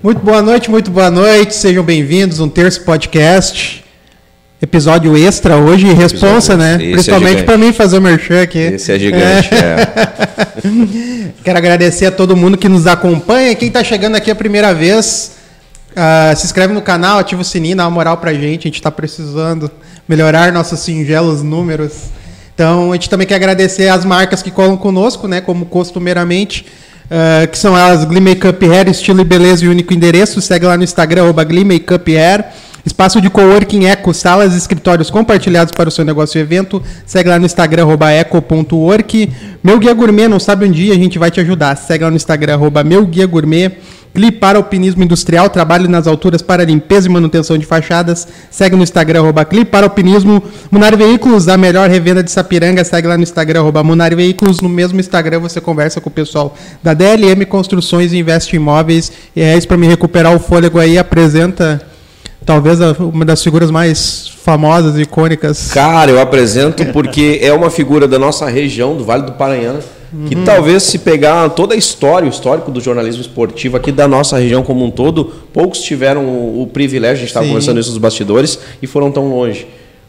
Muito boa noite, muito boa noite. Sejam bem-vindos um terço podcast. Episódio extra hoje, responsa, né? Esse é Principalmente gigante. para mim fazer o merchan aqui. Esse é gigante. é. Quero agradecer a todo mundo que nos acompanha. Quem está chegando aqui a primeira vez, ah, se inscreve no canal, ativa o sininho, dá uma moral pra gente. A gente está precisando melhorar nossos singelos números. Então, a gente também quer agradecer as marcas que colam conosco, né? Como costumeiramente. Ah, que são elas Glee Makeup Hair, estilo e beleza e único endereço. Segue lá no Instagram, Glee Makeup Hair. Espaço de coworking Eco, salas e escritórios compartilhados para o seu negócio e evento. Segue lá no Instagram, arroba eco.work. Meu Guia Gourmet, não sabe um dia, a gente vai te ajudar. Segue lá no Instagram, arroba Meu Guia Gourmet. Gli para Alpinismo Industrial, trabalho nas alturas para limpeza e manutenção de fachadas. Segue no Instagram, arroba Gli Alpinismo. Munari Veículos, a melhor revenda de Sapiranga. Segue lá no Instagram, arroba Munari Veículos. No mesmo Instagram você conversa com o pessoal da DLM Construções e Investe Imóveis. E é isso para me recuperar o fôlego aí, apresenta talvez uma das figuras mais famosas e icônicas. Cara, eu apresento porque é uma figura da nossa região, do Vale do Paranhana, que talvez se pegar toda a história, o histórico do jornalismo esportivo aqui da nossa região como um todo, poucos tiveram o, o privilégio, a gente estava conversando isso nos bastidores, e foram tão longe.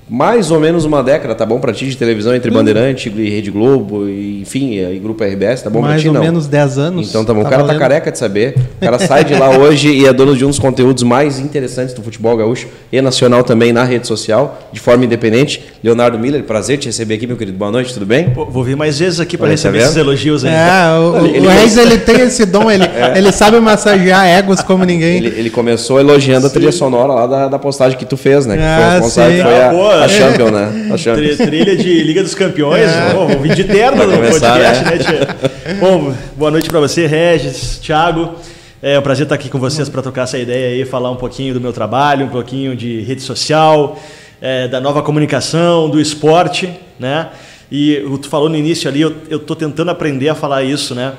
Mais ou menos uma década, tá bom pra ti de televisão entre Bandeirante e Rede Globo, e, enfim, e Grupo RBS, tá bom pra mais ti ou não? menos 10 anos. Então tá bom. o Tá cara valendo. tá careca de saber. O cara sai de lá hoje e é dono de um dos conteúdos mais interessantes do futebol gaúcho e nacional também na rede social, de forma independente. Leonardo Miller, prazer te receber aqui, meu querido. Boa noite, tudo bem? Pô, vou vir mais vezes aqui para tá receber vendo? esses elogios aí. É, o, Ele- o ele- Reis ele tem esse dom, ele, ele sabe massagear egos como ninguém. Ele, ele começou elogiando a trilha sonora lá da, da postagem que tu fez, né? Que foi Ah, a responsável, sim. foi Ah, a, boa. A Champion, né? A Champions. Tri- Trilha de Liga dos Campeões. Pô, vou vir de terno no podcast, né, tia? Bom, boa noite para você, Regis, Thiago. É um prazer estar aqui com vocês para trocar essa ideia aí, falar um pouquinho do meu trabalho, um pouquinho de rede social, é, da nova comunicação, do esporte, né? E o- tu falou no início ali, eu, eu tô tentando aprender a falar isso, né?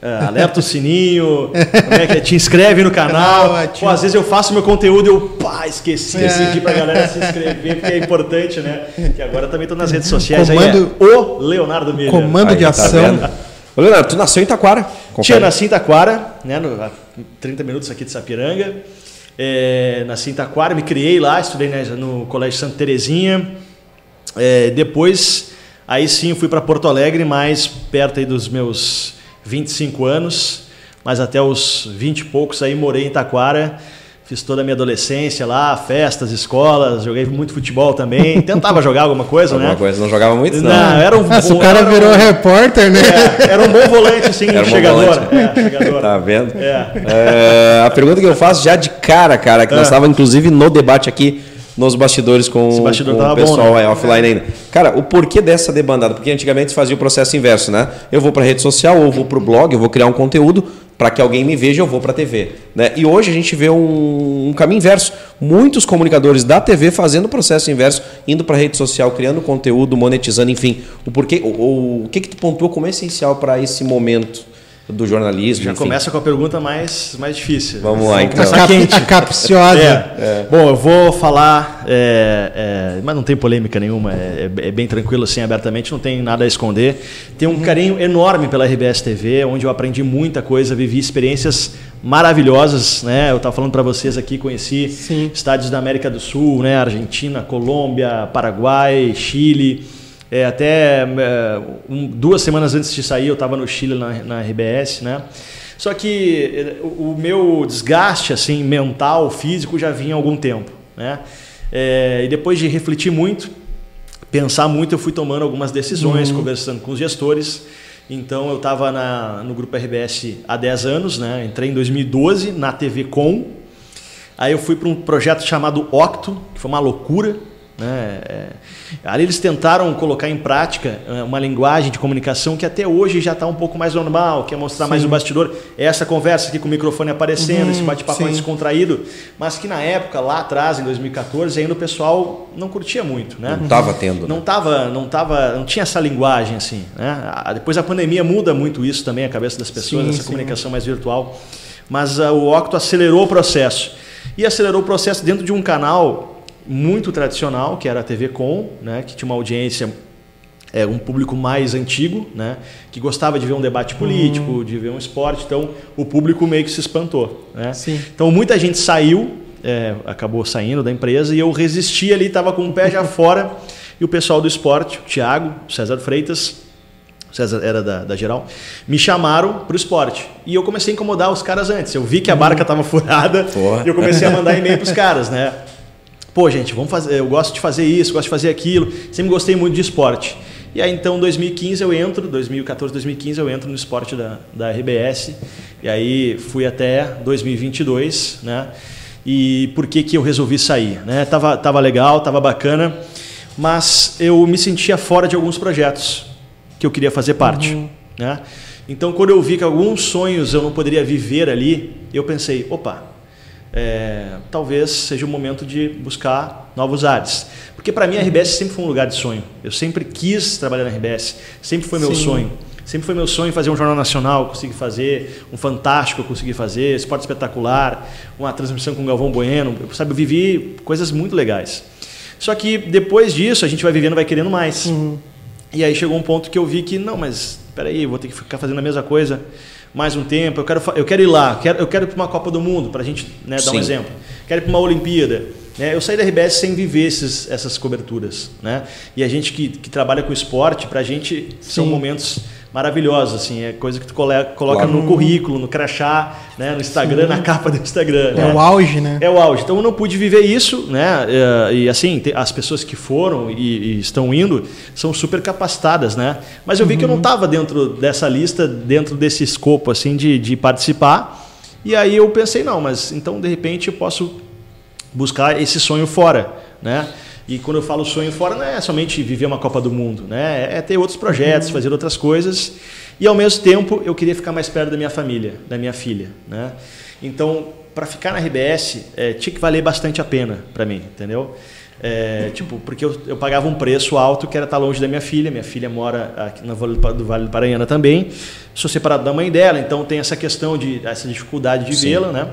É, alerta o sininho, como é que é? te inscreve no canal. Ativa. Pô, às vezes eu faço meu conteúdo e eu, pá, esqueci, É. esqueci pra galera se inscrever, porque é importante, né? Que agora também tô nas redes sociais Comando- aí, é o Leonardo Miller. Comando de Aí, tá ação. vendo? Ô, Leonardo, tu nasceu em Taquara. Tinha nasci em Taquara, né, no, a 30 minutos aqui de Sapiranga. É, nasci em Taquara, me criei lá, estudei né, no Colégio Santa Terezinha. É, depois, aí sim, fui para Porto Alegre, mais perto aí dos meus 25 anos, mas até os 20 e poucos aí morei em Taquara. Fiz toda a minha adolescência lá, festas, escolas, joguei muito futebol também. Tentava jogar alguma coisa, Alguma né? coisa, não jogava muito? Não. Não, era um Nossa, o cara era um- virou repórter, né? é, era um bom volante, assim, Era um chegador. volante. É, chegador. Tá vendo? É. É, a pergunta que eu faço já de cara, cara, que nós Ah. estávamos inclusive no debate aqui nos bastidores com, Esse bastidor com o tava bom, pessoal né? é, offline ainda. Cara, o porquê dessa debandada? Porque antigamente se fazia o processo inverso, né? Eu vou para rede social, ou vou para o blog, eu vou criar um conteúdo para que alguém me veja, eu vou para a TV. Né? E hoje a gente vê um, um caminho inverso. Muitos comunicadores da TV fazendo o processo inverso, indo para a rede social, criando conteúdo, monetizando, enfim. O porquê, o, o, o que que tu pontuou como essencial para esse momento do jornalismo? Já enfim? começa com a pergunta mais, mais difícil. Vamos lá, então. A, cap, a capciosa. É. Bom, eu vou falar, é, é, mas não tem polêmica nenhuma, é, é bem tranquilo assim, abertamente, não tem nada a esconder. Tenho um carinho enorme pela RBS TV, onde eu aprendi muita coisa, vivi experiências maravilhosas, né? Eu estava falando para vocês aqui, conheci Sim. estádios da América do Sul, né? Argentina, Colômbia, Paraguai, Chile. É, até é, um- duas semanas antes de sair, eu estava no Chile na, na RBS, né? Só que eh, o o meu desgaste assim mental, físico já vinha há algum tempo, né? É, e depois de refletir muito, pensar muito, eu fui tomando algumas decisões, conversando com os gestores. Então eu estava no grupo RBS há 10 anos, né? Entrei em 2012 na TV Com. Aí eu fui para um projeto chamado Octo, que foi uma loucura. Né? É, ali eles tentaram colocar em prática é, uma linguagem de comunicação que até hoje já está um pouco mais normal, que é mostrar mais o bastidor. É essa conversa aqui com o microfone aparecendo, Uhum, esse bate-papo sim. descontraído, mas que na época, lá atrás, em 2014, ainda o pessoal não curtia muito. Né? Não estava tendo. né? Não tava, não tava, não tinha essa linguagem assim, né? A- Depois a pandemia muda muito isso também, a cabeça das pessoas, Sim, essa sim. comunicação mais virtual. Mas ah, o Octo acelerou o processo. E acelerou o processo dentro de um canal muito tradicional, que era a TV Com, né, que tinha uma audiência é, um público mais antigo, né, que gostava de ver um debate político, uhum. de ver um esporte, então o público meio que se espantou. Né? Então muita gente saiu, é, acabou saindo da empresa e eu resisti ali, estava com o pé já fora e o pessoal do esporte, o Thiago, o César Freitas, o César era da, da geral, me chamaram para o esporte. E eu comecei a incomodar os caras antes. Eu vi que a barca estava furada Porra. e eu comecei a mandar e-mail para os caras, né? Pô, gente, vamos fazer, eu gosto de fazer isso, gosto de fazer aquilo. Sempre gostei muito de esporte. E aí então 2015 eu entro, 2014, 2015 eu entro no esporte da, da RBS. E aí fui até 2022, né? E por que que eu resolvi sair, né? Tava tava legal, tava bacana, mas eu me sentia fora de alguns projetos que eu queria fazer parte, uhum. né? Então quando eu vi que alguns sonhos eu não poderia viver ali, eu pensei, opa, é, talvez seja o momento de buscar novos ares. Porque para mim a RBS sempre foi um lugar de sonho. Eu sempre quis trabalhar na RBS, sempre foi meu Sim. sonho. Sempre foi meu sonho fazer um jornal nacional, consegui fazer, um fantástico eu consegui fazer, esporte espetacular, uma transmissão com o Galvão Bueno, eu, sabe, eu vivi coisas muito legais. Só que depois disso a gente vai vivendo, vai querendo mais. Uhum. E aí chegou um ponto que eu vi que não, mas espera aí, vou ter que ficar fazendo a mesma coisa mais um tempo, eu quero, eu quero ir lá, quero, eu quero ir para uma Copa do Mundo, para a gente né, dar Sim. um exemplo. Quero ir para uma Olimpíada. Né? Eu saí da RBS sem viver esses, essas coberturas. Né? E a gente que, que trabalha com esporte, para a gente Sim. são momentos maravilhosa, assim, é coisa que tu coloca claro. no currículo, no crachá, né, no Instagram, Sim. na capa do Instagram. É né? o auge, né? É o auge. Então eu não pude viver isso, né? É, e assim, as pessoas que foram e, e estão indo são super capacitadas, né? Mas eu vi uhum. que eu não estava uhum. dentro dessa lista, dentro desse escopo, assim, de, de participar. E aí eu pensei, não, mas então de repente eu posso buscar esse sonho fora, né? E quando eu falo sonho fora, não é somente viver uma Copa do Mundo, né? É ter outros projetos, uhum. fazer outras coisas. E ao mesmo tempo, eu queria ficar mais perto da minha família, da minha filha, né? Então, para ficar na RBS, é, tinha que valer bastante a pena para mim, entendeu? É, tipo, porque eu, eu, pagava um preço alto que era estar longe da minha filha. Minha filha mora aqui no Vale do, Vale do Paranhana também. Sou separado da mãe dela, então tem essa questão de essa dificuldade de vê-la, né?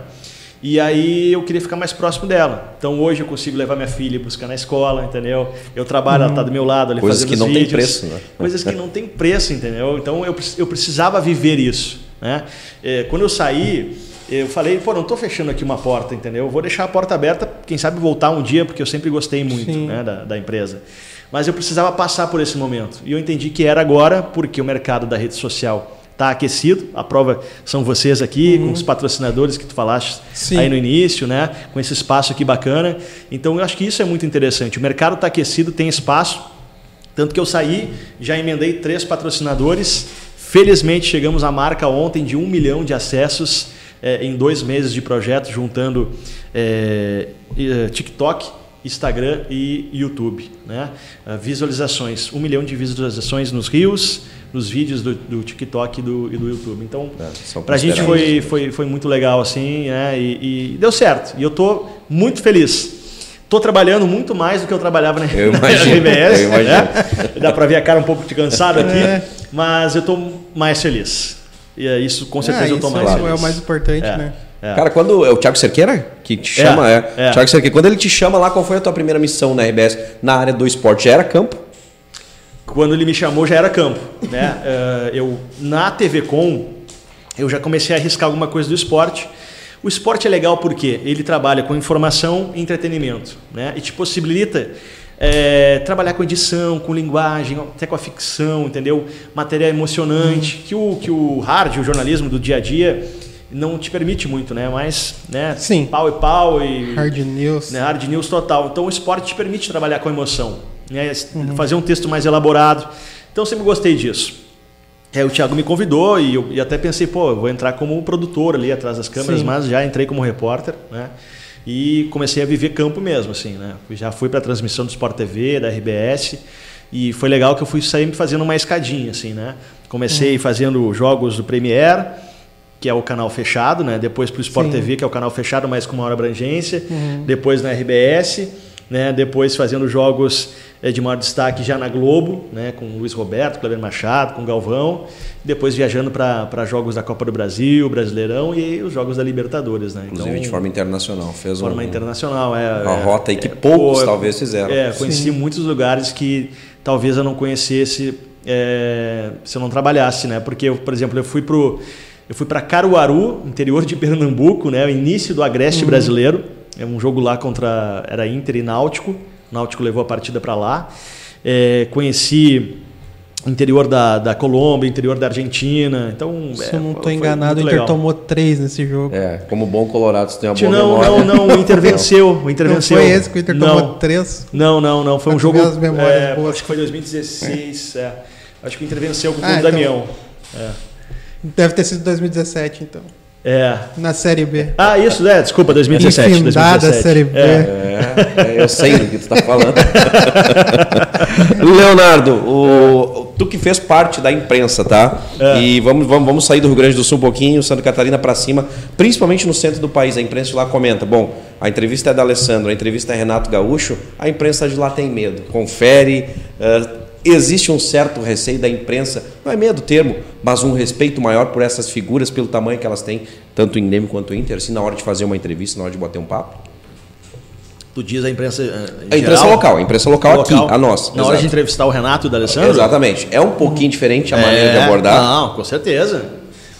E aí eu queria ficar mais próximo dela. Então hoje eu consigo levar minha filha buscar na escola, entendeu? Eu trabalho, uhum. ela está do meu lado ali Coisas fazendo que não vídeos, tem preço, né? Coisas que não tem preço, entendeu? Então eu, eu precisava viver isso. Né? É, quando eu saí, eu falei, pô, não estou fechando aqui uma porta, entendeu? Eu vou deixar a porta aberta, quem sabe voltar um dia, porque eu sempre gostei muito né, da, da empresa. Mas eu precisava passar por esse momento. E eu entendi que era agora, porque o mercado da rede social está aquecido. A prova são vocês aqui, uhum. com os patrocinadores que tu falaste Sim. aí no início, né? com esse espaço aqui bacana. Então, eu acho que isso é muito interessante. O mercado está aquecido, tem espaço. Tanto que eu saí, já emendei três patrocinadores. Felizmente, chegamos à marca ontem de um milhão de acessos é, em dois meses de projeto, juntando é, TikTok, Instagram e YouTube. Né? Visualizações, um milhão de visualizações nos rios, nos vídeos do, do TikTok e do, e do YouTube. Então, é, para a gente foi, foi, foi muito legal assim, né? E, e, deu certo. E eu tô muito feliz. Estou trabalhando muito mais do que eu trabalhava na, eu imagino, RBS. Eu imagino. Né? Dá para ver a cara um pouco de cansado aqui, é. mas eu estou mais feliz. E é isso, com certeza, é, eu estou mais claro. feliz. é o mais importante, é. né? É. Cara, quando é o Thiago Cerqueira que te chama, é. é. Thiago Cerqueira, quando ele te chama lá, qual foi a tua primeira missão na RBS na área do esporte? Já era campo? quando ele me chamou já era campo. Né? uh, eu, na TV Com, eu já comecei a arriscar alguma coisa do esporte. O esporte é legal porque ele trabalha com informação e entretenimento. Né? E te possibilita é, trabalhar com edição, com linguagem, até com a ficção, entendeu? Material emocionante, que, o, que o hard, o jornalismo do dia a dia, não te permite muito, né? Mas, né? Sim. Pau e pau e... Hard news. Né? Hard news total. Então o esporte te permite trabalhar com emoção né? uhum. fazer um texto mais elaborado. Então sempre gostei disso. É, o Thiago me convidou e eu e até pensei, pô, eu vou entrar como produtor ali atrás das câmeras, Sim. mas já entrei como repórter, né? E comecei a viver campo mesmo, assim, né? Já fui para a transmissão do Sport TV, da RBS, e foi legal que eu fui sempre fazendo uma escadinha, assim, né? Comecei uhum. fazendo jogos do Premiere, que é o canal fechado, né? Depois para o Sport Sim. TV, que é o canal fechado, mas com maior abrangência. Uhum. Depois na RBS, né? Depois fazendo jogos é, de maior destaque já na Globo, né, com Luiz Roberto, Cleber Machado, com Galvão, depois viajando para jogos da Copa do Brasil, Brasileirão e os jogos da Libertadores. Né? Inclusive então, de forma internacional. Fez forma um, internacional, é. Uma é, rota aí que é, poucos pô, talvez fizeram. É, conheci Sim. muitos lugares que talvez eu não conhecesse é, se eu não trabalhasse, né? Porque, eu, por exemplo, eu fui pro eu fui para Caruaru, interior de Pernambuco, né? O início do Agreste uhum. brasileiro. É um jogo lá contra era Inter e Náutico. O Náutico levou a partida para lá. É, conheci interior da, da Colômbia, interior da Argentina. Então, se é, eu não estou enganado, o Inter legal. tomou três nesse jogo. É, como bom Colorado, você tem uma boa não, memória. Não, não, o Inter venceu. O Inter não venceu. foi esse que o Inter não. tomou três? Não, não, não. Foi um jogo. É, acho que foi 2016. É. Acho que o Inter venceu com o ah, então, Damião. É. Deve ter sido 2017, então. É. Na Série B. Ah, isso, né? Desculpa, 2017. Infindada 2017. Série B. É. é, eu sei do que tu está falando. Leonardo, o, tu que fez parte da imprensa, tá? É. E vamos, vamos, vamos sair do Rio Grande do Sul um pouquinho, Santa Catarina para cima, principalmente no centro do país. A imprensa lá comenta: bom, a entrevista é da Alessandro, a entrevista é Renato Gaúcho, a imprensa de lá tem medo. Confere. Uh, existe um certo receio da imprensa, não é medo do termo, mas um respeito maior por essas figuras, pelo tamanho que elas têm, tanto em Grêmio quanto em Inter, assim, na hora de fazer uma entrevista, na hora de bater um papo? Tu diz a imprensa. Uh, a imprensa geral, local, a imprensa local, local aqui, a nossa. Na exato. hora de entrevistar o Renato e o D'Alessandro? Exatamente. É um pouquinho diferente a é, maneira de abordar. Não, com certeza.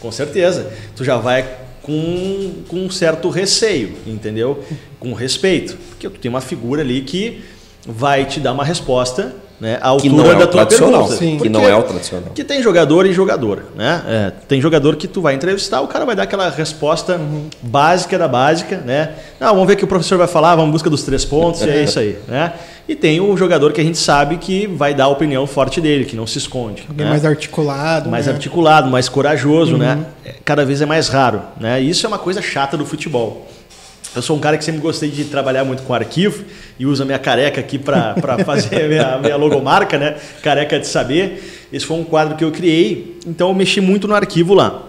Com certeza. Tu já vai com, com um certo receio, entendeu? Com respeito. Porque tu tem uma figura ali que vai te dar uma resposta né, a altura que não é da tua pergunta. Sim. Que não é o tradicional. Que tem jogador e jogador. Né? É, tem jogador que tu vai entrevistar, o cara vai dar aquela resposta uhum. básica da básica. Né? Não, vamos ver o que o professor vai falar, vamos em busca dos três pontos e é isso aí. Né? E tem o jogador que a gente sabe que vai dar a opinião forte dele, que não se esconde. Né? Mais articulado. Mais né? articulado, mais corajoso. Né? Uhum. Né? Cada vez é mais raro. Né? E isso é uma coisa chata do futebol. Eu sou um cara que sempre gostei de trabalhar muito com arquivo e uso a minha careca aqui para fazer a minha, minha logomarca, né? Careca de saber. Esse foi um quadro que eu criei, então eu mexi muito no arquivo lá.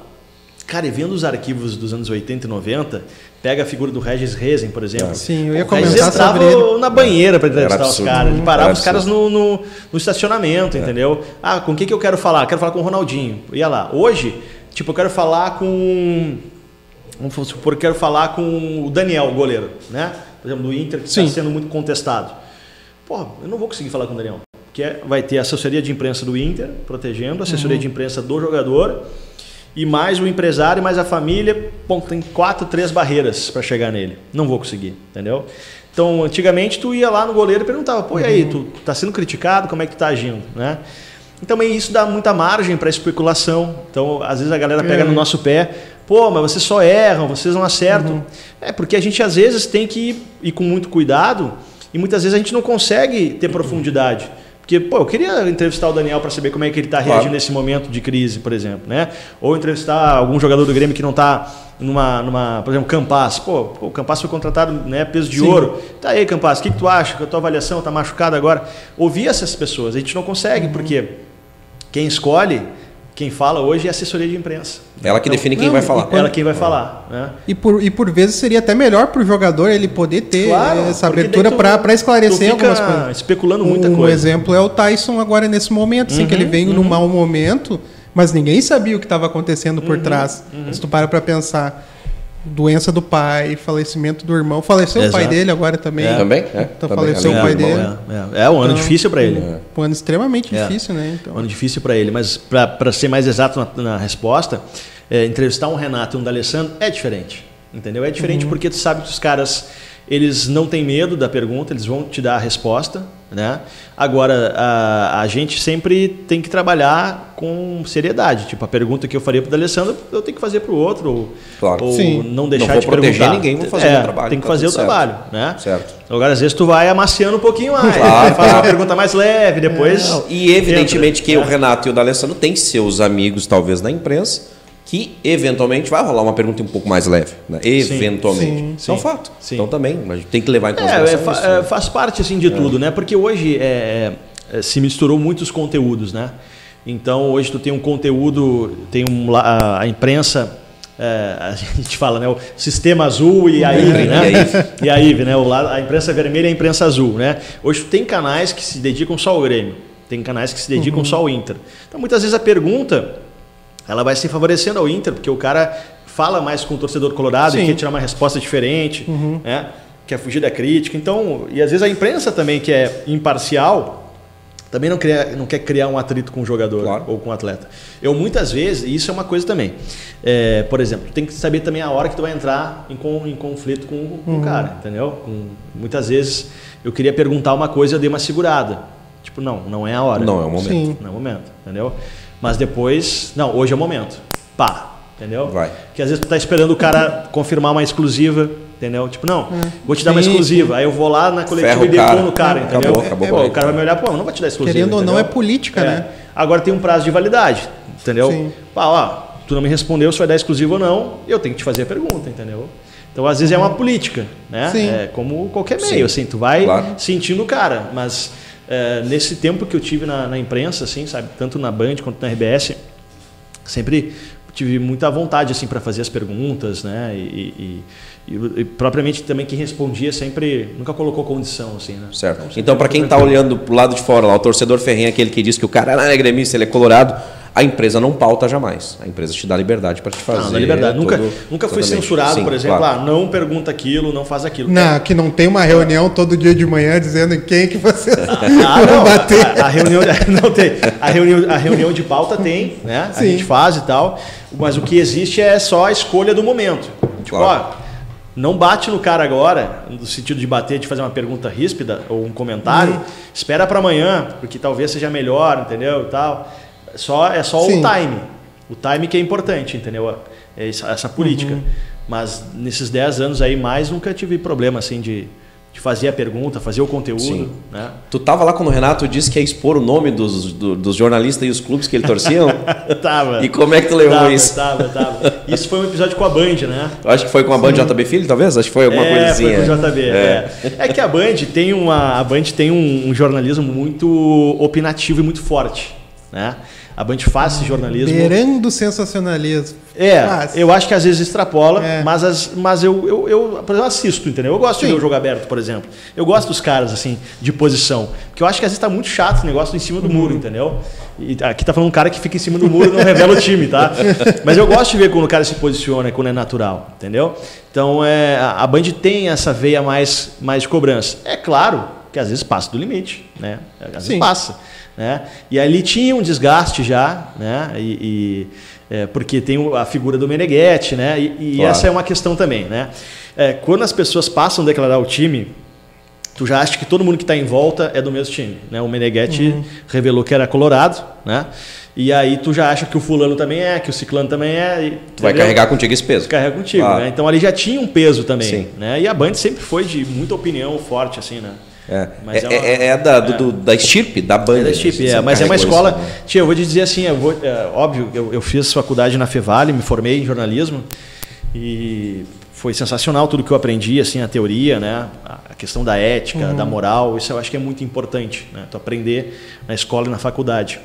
Cara, e vendo os arquivos dos anos 80 e 90, pega a figura do Regis Rezen, por exemplo. Sim, eu ia o Regis entrava na banheira para entrevistar os caras. Ele parava os caras no, no, no estacionamento, é. entendeu? Ah, com quem que eu quero falar? Quero falar com o Ronaldinho. Ia lá. Hoje, tipo, eu quero falar com Vamos supor que quero falar com o Daniel, o goleiro, né? Por exemplo, do Inter, que está sendo muito contestado. Pô, eu não vou conseguir falar com o Daniel. Porque é, vai ter a assessoria de imprensa do Inter protegendo, a assessoria uhum. de imprensa do jogador e mais o empresário, mais a família. Bom, tem quatro, três barreiras para chegar nele. Não vou conseguir, entendeu? Então, antigamente tu ia lá no goleiro e perguntava: "Pô, e aí, uhum. tu tá sendo criticado? Como é que tu tá agindo?", né? Então, isso dá muita margem para especulação. Então, às vezes a galera pega é. no nosso pé, Pô, mas vocês só erram, vocês não acertam. Uhum. É porque a gente às vezes tem que ir, ir, com muito cuidado e muitas vezes a gente não consegue ter profundidade. Porque, pô, eu queria entrevistar o Daniel para saber como é que ele está reagindo claro. nesse momento de crise, por exemplo, né? Ou entrevistar algum jogador do Grêmio que não está numa, numa, por exemplo, Campas. Pô, o Campas foi contratado, né, peso de Sim. ouro. Tá aí, Campas, o que, que tu acha? Que a tua avaliação está machucada agora? Ouvir essas pessoas, a gente não consegue, uhum. porque quem escolhe quem fala hoje é a assessoria de imprensa. Ela que então, define quem não, vai falar. Quando, Ela quem vai falar. Né? E, por, e por vezes seria até melhor para o jogador ele poder ter claro, essa abertura para esclarecer algumas coisas. especulando muita um coisa. Um exemplo é o Tyson agora nesse momento, assim, uhum, que ele uhum, veio uhum. num mau momento, mas ninguém sabia o que estava acontecendo por uhum, trás. Uhum. Se tu para para pensar doença do pai, falecimento do irmão. Faleceu Exato. o pai dele agora também. É. Também? É. Então também. faleceu é, o pai dele. É, é. é um ano então, difícil para ele. É. Um ano extremamente é. difícil, né? Então. Um ano difícil para ele. Mas para ser mais exato na, na resposta, é, entrevistar um Renato e um D'Alessandro é diferente. Entendeu? É diferente uhum. porque tu sabe que os caras eles não têm medo da pergunta, eles vão te dar a resposta. Né? Agora, a, a gente sempre tem que trabalhar com seriedade. Tipo, a pergunta que eu faria para o Alessandro, eu tenho que fazer para o outro. Ou, claro. ou Sim. não deixar não vou de proteger perguntar. ninguém, vou fazer é, o trabalho. Tem que tá fazer o certo. trabalho. Né? Certo. Agora, às vezes, tu vai amaciando um pouquinho mais. Claro, faz uma pergunta mais leve, depois. Não, e evidentemente entra, que o Renato e o D'Alessandro têm seus amigos, talvez, na imprensa que eventualmente vai rolar uma pergunta um pouco mais leve, né? eventualmente. Sim, sim, é um fato. Sim. Então também, a gente tem que levar em consideração é, é, isso. É, faz parte assim de é. tudo, né? Porque hoje é, é, se misturou muitos conteúdos, né? Então hoje tu tem um conteúdo, tem um, a, a imprensa é, a gente fala, né? O sistema azul e a IVE, né? E a IVE, né? O lado, a imprensa vermelha e a imprensa azul, né? Hoje tem canais que se dedicam só ao Grêmio, tem canais que se dedicam uhum. só ao Inter. Então muitas vezes a pergunta ela vai se favorecendo ao Inter, porque o cara fala mais com o torcedor colorado Sim. e quer tirar uma resposta diferente, uhum. né? quer fugir da crítica. Então, e às vezes a imprensa também, que é imparcial, também não, cria, não quer criar um atrito com o jogador Claro. ou com o atleta. Eu muitas vezes, e isso é uma coisa também, é, por exemplo, tem que saber também a hora que tu vai entrar em, con- em conflito com, com o cara, entendeu? Com- muitas vezes eu queria perguntar uma coisa e eu dei uma segurada. Tipo, não, não é a hora. Não é o momento. Sim. Não é o momento, entendeu? Mas depois, não, hoje é o momento. Pá, entendeu? Vai. Que às vezes tu tá esperando o cara confirmar uma exclusiva, entendeu? Tipo, não, vou te dar uma Sim, exclusiva. Aí eu vou lá na coletiva e o cara. detono o cara, Acabou, entendeu? acabou com ele. o cara vai me olhar, pô, eu não vou te dar exclusiva. Querendo ou não, entendeu? é política, né? Agora tem um prazo de validade, entendeu? Sim. Pá, ó, tu não me respondeu se vai dar exclusivo ou não, eu tenho que te fazer a pergunta, entendeu? Então, às vezes é uma política, né? Sim. É como qualquer Sim. meio, assim, tu vai Claro. sentindo o cara, mas é, nesse tempo que eu tive na, na imprensa, assim, sabe, tanto na Band quanto na RBS, sempre tive muita vontade assim para fazer as perguntas, né? E, e- e- e propriamente também quem respondia sempre nunca colocou condição assim, né? Certo. sempre Então, para quem está olhando pro lado de fora, lá, o torcedor ferrenho, aquele que diz que o cara não é gremista, ele é colorado, a empresa não pauta jamais. A empresa te dá liberdade para te fazer. Não, na liberdade. Nunca, todo- nunca fui totalmente. censurado, Sim, por exemplo, claro. ah, não pergunta aquilo, não faz aquilo. Não, que não tem uma reunião todo dia de manhã dizendo em quem que você Ah, vai não, bater. A, a reunião não tem. A reunião, a reunião de pauta tem, né? A Sim. gente faz e tal. Mas o que existe é só a escolha do momento. Tipo, Claro. ó, não bate no cara agora, no sentido de bater, de fazer uma pergunta ríspida ou um comentário. Uhum. Espera para amanhã, porque talvez seja melhor, entendeu? E tal. Só, é só Sim. o time. O time que é importante, entendeu? É essa, essa política. Uhum. Mas nesses 10 anos aí mais nunca tive problema assim de, de fazer a pergunta, fazer o conteúdo, Sim. né? Tu tava lá quando o Renato disse que ia expor o nome dos, do- dos jornalistas e os clubes que ele torciam? Tava. e como é que tu levou tava, isso? Tava, tava. Isso foi um episódio com a Band, né? Eu acho que foi com a Band JB Filho, talvez? Acho que foi alguma é, coisinha. foi com o JB. É. É. que a Band tem, uma, a Band tem um, um jornalismo muito opinativo e muito forte, né? A Band faz esse jornalismo. Beirando sensacionalismo. É, eu acho que às vezes extrapola, É. mas, as- mas eu, eu, eu, exemplo, assisto, entendeu? Eu gosto de Sim. ver o jogo aberto, por exemplo. Eu gosto dos caras, assim, de posição. Porque eu acho que às vezes tá muito chato esse negócio em cima do Uhum. muro, entendeu? E aqui tá falando um cara que fica em cima do muro e não revela o time, tá? Mas eu gosto de ver quando o cara se posiciona, quando é natural, entendeu? Então, é, a a Band tem essa veia mais, mais de cobrança. É claro que às vezes passa do limite, né? Às vezes Sim. passa. Né? E ali tinha um desgaste já, né? E, e, é, porque tem a figura do Meneghetti, né? E, e Claro. essa é uma questão também, né? É, quando as pessoas passam a declarar o time, tu já acha que todo mundo que está em volta é do mesmo time, né? O Meneghetti revelou que era colorado, né? E aí tu já acha que o fulano também é, que o ciclano também é. e- Tu vai carregar contigo esse peso. carrega contigo, Claro. né? Então ali já tinha um peso também, Sim. né? E a Band sempre foi de muita opinião forte, assim, né? É, Mas é, é uma- é- é da, do- do- da estirpe, da Band. É da Você é, mas é uma isso, escola. né? Tia, eu vou te dizer assim, eu vou, é, óbvio, eu, eu fiz faculdade na Fevale, me formei em jornalismo e foi sensacional tudo que eu aprendi, assim, a teoria, né? A questão da ética, da moral, isso eu acho que é muito importante, né? Tu aprender na escola e na faculdade.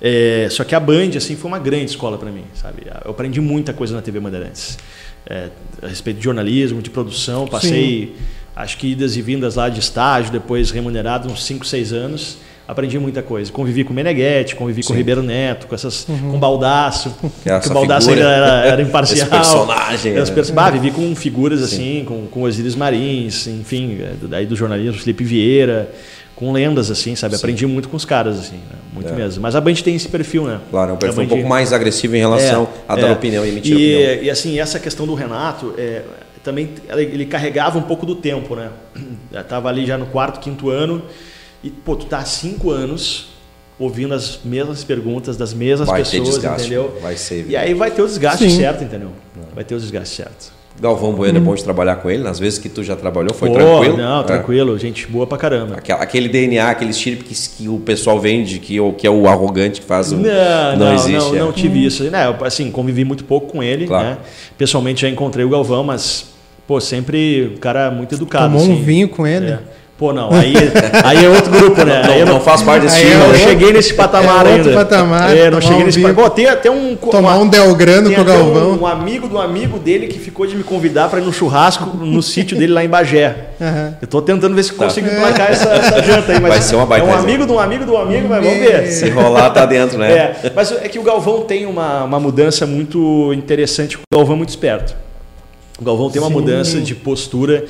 É, só que a Band, assim, foi uma grande escola para mim, sabe? Eu aprendi muita coisa na TV Bandeirantes. É, a respeito de jornalismo, de produção, passei acho que idas e vindas lá de estágio, depois remunerado uns 5, 6 anos. Aprendi muita coisa. Convivi com o Meneghetti, convivi com o Sim. Ribeiro Neto, com essas, com o Baldaço. Que é essa que o Baldaço figura, ainda era, era imparcial. esse personagem, Esse né? bah, vivi com figuras assim, com, com Osíris Marins, enfim, é, daí do jornalismo, Felipe Vieira, com lendas assim, sabe? Aprendi muito com os caras, assim, né? muito É. mesmo. Mas a Band tem esse perfil, né? Claro, é um perfil A um Band- pouco mais agressivo em relação a dar é. opinião e emitir e, opinião. E assim, essa questão do Renato, é, também ele carregava um pouco do tempo, né? Eu tava ali já no quarto, quinto ano, e pô, tu tá há cinco anos ouvindo as mesmas perguntas das mesmas Vai ter pessoas, desgaste, entendeu? vai ser. E aí vai ter o desgaste Sim. certo, entendeu? Vai ter o desgaste certo. Galvão Bueno é bom de trabalhar com ele, nas vezes que tu já trabalhou, foi Pô, tranquilo? Não, É. tranquilo, gente boa pra caramba. Aquela- Aquele DNA, aquele estirpe que, que o pessoal vende, que, o- que é o arrogante que faz o. Não, não, existe. não, é. não tive isso. Né, eu, assim, convivi muito pouco com ele, Claro. né? Pessoalmente já encontrei o Galvão, mas, pô, sempre um cara muito educado. Tomou assim. um vinho com ele. É. Pô, não, aí, aí é outro grupo, né? Não, aí eu não faz parte desse Aí time. é eu não né? cheguei nesse patamar é outro ainda. patamar, É, não cheguei um nesse patamar. Pô, tem até um... Tomar uma- um Delgrano com o Galvão. Um, um amigo do amigo dele que ficou de me convidar para ir no churrasco no sítio dele lá em Bagé. Aham. Eu tô tentando ver se consigo emplacar essa, essa janta aí, mas Tá. Vai ser uma baita é um amigo de um amigo do amigo, mas vamos ver. Se rolar, tá dentro, né? É, mas é que o Galvão tem uma, uma mudança muito interessante. O Galvão é muito esperto. O Galvão tem uma Sim. mudança de postura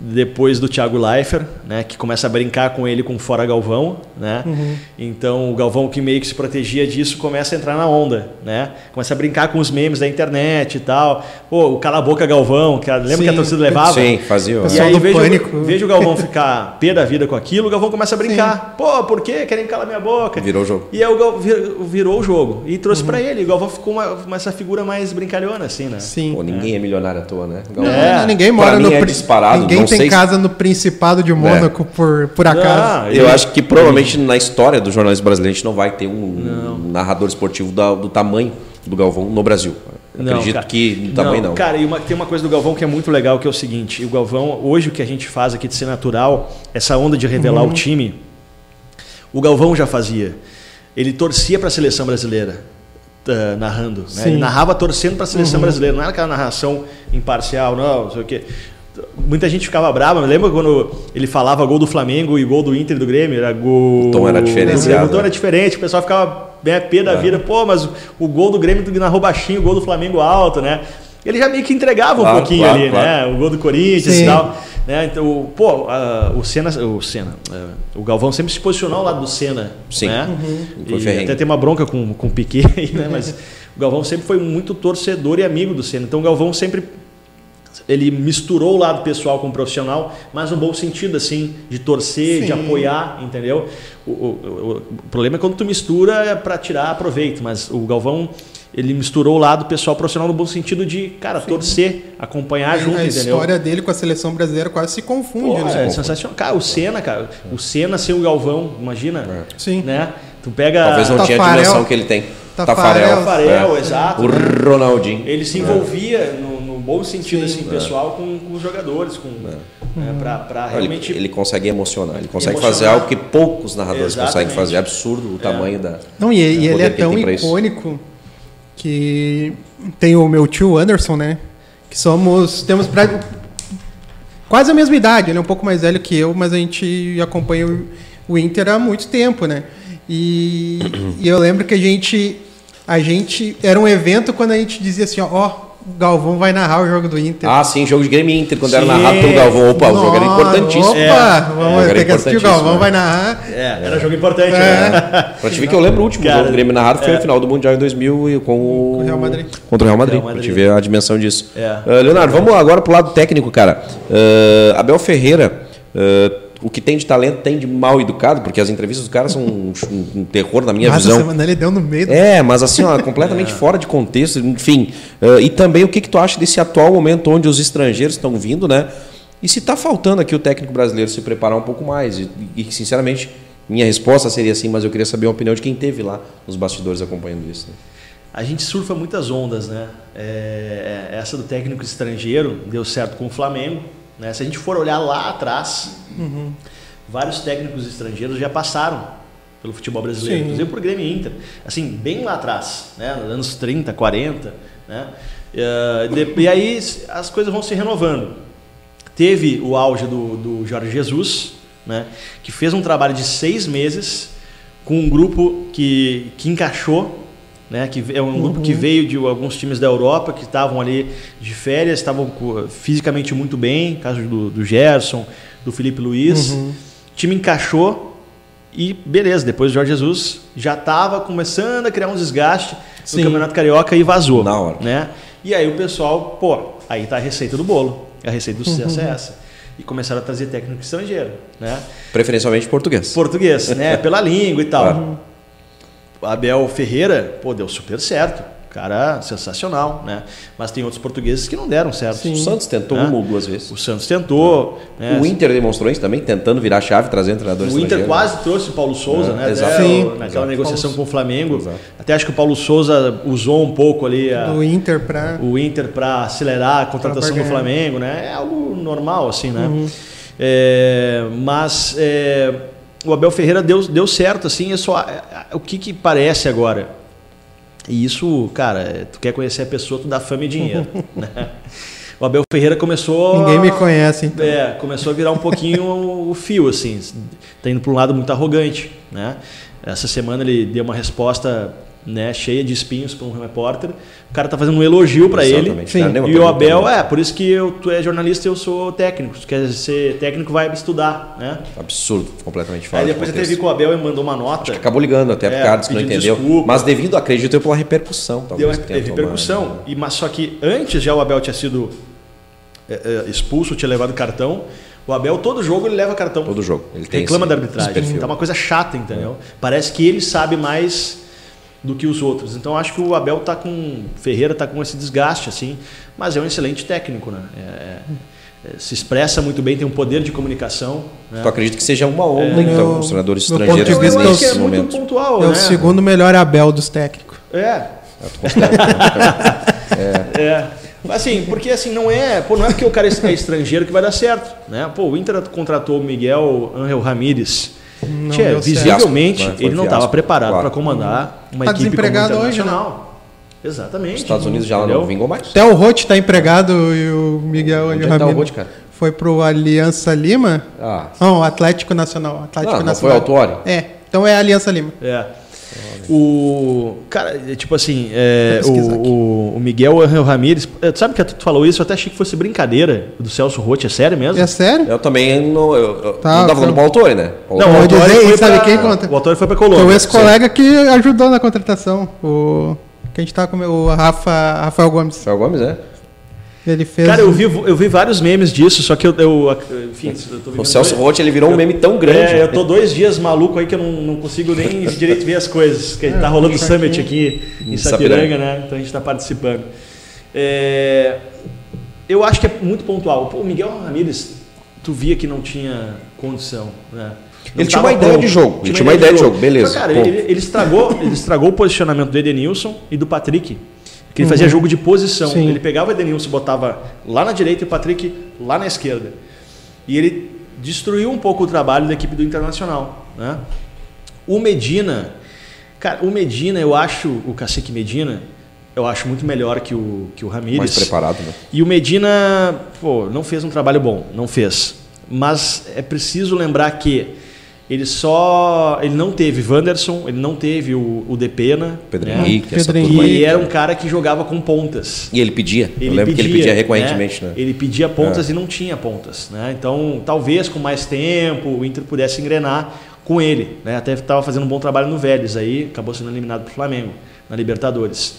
depois do Thiago Leifert, né, que começa a brincar com ele com fora Galvão, né? Uhum. Então o Galvão que meio que se protegia disso começa a entrar na onda, né? Começa a brincar com os memes da internet e tal. Pô, o cala a boca Galvão, que a- lembra Sim. que a torcida levava? Sim, fazia. E aí vejo, Pânico. vejo o Galvão ficar pé da vida com aquilo, o Galvão começa a brincar. Pô, por quê? Querem calar minha boca? Virou o jogo. E aí o Galvão vir- virou o jogo. E Uhum. trouxe pra ele. O Galvão ficou uma, uma- essa figura mais brincalhona, assim, né? Sim. Pô, ninguém é milionário à toa, né? Não, É. ninguém Pra mora mim no é disparado, Ninguém não tem sei se- casa no Principado de Mônaco por, por acaso. Ah, Eu ele- acho que provavelmente na história do jornalismo brasileiro a gente não vai ter um narrador esportivo da- do tamanho do Galvão no Brasil. Não, acredito cara. que do tamanho não. Cara, e uma- tem uma coisa do Galvão que é muito legal, que é o seguinte: o Galvão, hoje o que a gente faz aqui de ser natural, essa onda de revelar Uhum. o time, o Galvão já fazia. Ele torcia para a seleção brasileira, tá, narrando. Né? Uhum. Ele narrava torcendo para a seleção brasileira, não era aquela narração imparcial, não, não sei o quê. Muita gente ficava brava, lembra quando ele falava gol do Flamengo e gol do Inter e do Grêmio? Era gol. O tom era diferenciado, O tom era né? diferente, o pessoal ficava bem a pé da É. vida, pô, mas o gol do Grêmio narrou baixinho, o gol do Flamengo alto, né? Ele já meio que entregava um Claro, pouquinho claro, ali, claro. né? O gol do Corinthians Sim. e tal. Né? Então, pô, a- o Senna, o Senna, é, o Galvão sempre se posicionou ao lado do Senna, Sim. né? Uhum. Foi E até tem uma bronca com, com o Piquet, aí, né? Mas o Galvão sempre foi muito torcedor e amigo do Senna. Então o Galvão sempre ele misturou o lado pessoal com o profissional, mas no bom sentido, assim, de torcer, de Sim. apoiar, entendeu? O, o- o- o problema é quando tu mistura para tirar proveito, mas o Galvão, ele misturou o lado pessoal profissional no bom sentido de, cara, torcer, acompanhar junto, a entendeu? história dele com a seleção brasileira quase se confunde, Pô, né? é sensacional. Cara, o Senna, cara, o Senna ser o Galvão, imagina, Sim. né? Tu pega Talvez não tinha a Tafarel. dimensão que ele tem. Tafarel. Tafarel, É. exato. O Ronaldinho. Ele se envolvia no bom sentido Sim. assim, pessoal com, com os jogadores, com né, pra, pra Ele, realmente ele consegue emocionar, ele consegue Emocionar. fazer algo que poucos narradores Exatamente. conseguem fazer. É absurdo o tamanho da. Não, e, e o ele é ele tão isso. icônico que tem o meu tio Anderson, né? Que somos. Temos pra, quase a mesma idade. Ele é um pouco mais velho que eu, mas a gente acompanha o, o Inter há muito tempo, né? E, e eu lembro que a gente. A gente. Era um evento quando a gente dizia assim, ó, ó, Galvão vai narrar o jogo do Inter. Ah, sim, jogo de Grêmio Inter, quando era Sim. narrado pelo Galvão. Opa, o jogo era Nossa, importantíssimo. Opa, É. vamos É, ter que assistir o Galvão, né? vai narrar. É, era jogo importante, É. né? Pra te ver que eu lembro o último Cara, jogo do Grêmio narrado foi é. a final do Mundial em 2000 e com o, Com o Real Madrid. Contra o Real Madrid. Real Madrid. Pra te ver a dimensão disso. É. Ah, Leonardo, vamos agora pro lado técnico, cara. Ah, Abel Ferreira, ah, o que tem de talento tem de mal educado, porque as entrevistas do cara são um, um terror na minha Mas visão. a semana ele deu no meio do É, mas assim, ó, completamente fora de contexto, enfim. Ah, e também o que, que tu acha desse atual momento onde os estrangeiros estão vindo, né? E se tá faltando aqui o técnico brasileiro se preparar um pouco mais. E, e, sinceramente, minha resposta seria assim, mas eu queria saber a opinião de quem teve lá nos bastidores acompanhando isso. né? A gente surfa muitas ondas, né? É, essa do técnico estrangeiro deu certo com o Flamengo. Né? Se a gente for olhar lá atrás, vários técnicos estrangeiros já passaram pelo futebol brasileiro, Sim. inclusive por Grêmio e Inter. Assim, bem lá atrás, né? nos anos 30, 40. Né? Eh, de- E aí as coisas vão se renovando. Teve o auge do, do Jorge Jesus, né? que fez um trabalho de seis meses com um grupo que, que encaixou, né? que é um grupo que veio de alguns times da Europa que estavam ali de férias, estavam fisicamente muito bem, caso do, do Gerson, do Felipe Luiz. O time encaixou e beleza, depois o Jorge Jesus já estava começando a criar um desgaste Sim. no Campeonato Carioca e vazou. Na hora. Né? E aí o pessoal, pô, aí tá a receita do bolo. A receita do sucesso é essa. E começaram a trazer técnico estrangeiro, né? Preferencialmente português. Português, né? Pela língua e tal. Claro. Abel Ferreira, pô, deu super certo. Cara sensacional, né? Mas tem outros portugueses que não deram certo. O Santos tentou Né? uma ou duas vezes. O Santos tentou. né? O Inter demonstrou isso também, tentando virar a chave, trazendo treinadores O Inter quase trouxe o Paulo Souza, É, né? exato. Sim. o- naquela Exato. negociação com o Flamengo. Exato. Até acho que o Paulo Souza usou um pouco ali a, do Inter pra. o Inter para acelerar a contratação do. Flamengo, né? É algo normal, assim, né? Uhum. É, mas é, o Abel Ferreira deu, deu certo, assim, é só o que, que parece agora. E isso, cara, é, tu quer conhecer a pessoa, tu dá fama e dinheiro. né? O Abel Ferreira começou. Ninguém me conhece, então. É, começou a virar um pouquinho o fio, assim, tá indo para um lado muito arrogante, né? Essa semana ele deu uma resposta né, cheia de espinhos para um repórter. O cara tá fazendo um elogio para ele. Sim. É E o Abel, né? é, por isso que eu, tu é jornalista e eu sou técnico. Se tu quer ser técnico, vai estudar, né? Absurdo, completamente fora Aí de depois até contexto. vi que o Abel me mandou uma nota. Acabou ligando até É, disse que não entendeu. desculpa. Mas devido, acredito eu, pela repercussão. Deu Talvez que teve repercussão. E, mas só que antes já o Abel tinha sido é, é, expulso, tinha levado cartão. O Abel, todo jogo, ele leva cartão. Todo jogo. Ele tem reclama esse- da arbitragem. Tá uma coisa chata, entendeu? Parece que ele sabe mais do que os outros. Então acho que o Abel tá com. Ferreira tá com esse desgaste, assim, mas é um excelente técnico, né? É- é- é, se expressa muito bem, tem um poder de comunicação. Né? Tu acredita que seja uma onda, É. então, Meu- os treinadores estrangeiros ponto de vista, que é nesse muito momento? pontual, É né? o segundo melhor Abel dos técnicos. É, tu considera? É. Assim, porque assim, não é, pô, não é porque o cara é estrangeiro que vai dar certo, né? Pô, o Inter contratou o Miguel Angel Ramírez. Não Tchê, visivelmente, Fiasco, ele não estava preparado claro. para comandar uma Tá equipe como desempregado o hoje, né? Internacional. Exatamente. Os Estados Unidos já Entendeu? não vingou mais. Até o Rote tá empregado e o Miguel Onde é Angel que tá o Ramírez Rote, cara? foi pro Aliança Lima. Ah, Não, Atlético Nacional. Atlético não, não Nacional. foi Autuori? É, então é Aliança Lima. É. O. Cara, é tipo assim, é, aqui. o, o Miguel Angel Ramírez. é, sabe que tu falou isso? Eu até achei que fosse brincadeira do Celso Rotti. É sério mesmo? É sério? Eu também não, eu, eu Tá, não tava falando tá. pro Autori, né? Não, Eu o vou Autori dizer, foi e sabe pra- quem conta? O autor foi para Então Colômbia. esse colega que ajudou na contratação. O que a gente tá com o Rafa, Rafael Gomes. Rafael Gomes, é? Ele fez. Cara, eu vi, eu vi vários memes disso, só que eu. eu enfim, eu tô O Celso dois- Rotti, ele virou um meme tão grande. É, eu tô dois dias maluco aí que eu não, não consigo nem direito ver as coisas. Que tá rolando o Summit aqui em Em Sapiranga, né? Então a gente tá participando. É, eu acho que é muito pontual. Pô, o Miguel Ramírez, tu via que não tinha condição, né? Não Ele tinha uma ideia de jogo, ele tinha uma ideia de jogo, beleza, Mas, cara, ele, ele estragou, ele estragou o posicionamento do Edenilson e do Patrick. Que ele fazia jogo de posição. Sim. Ele pegava o Edenilson, botava lá na direita e o Patrick lá na esquerda. E ele destruiu um pouco o trabalho da equipe do Internacional. Né? O Medina, cara, o Medina, eu acho, o Cacique Medina, eu acho muito melhor que o, que o Ramírez. Mais preparado, né? E o Medina, pô, não fez um trabalho bom, não fez. Mas é preciso lembrar que ele só. Ele não teve Wanderson, ele não teve o, o Depena. Pedro né? Henrique, essa Pedro turma E aí. ele era um cara que jogava com pontas. E ele pedia. Ele eu lembro que ele pedia recorrentemente, né? Ele pedia pontas e não tinha pontas. Né? Então, talvez com mais tempo o Inter pudesse engrenar com ele. Né? Até estava fazendo um bom trabalho no Vélez, aí acabou sendo eliminado para o Flamengo na Libertadores.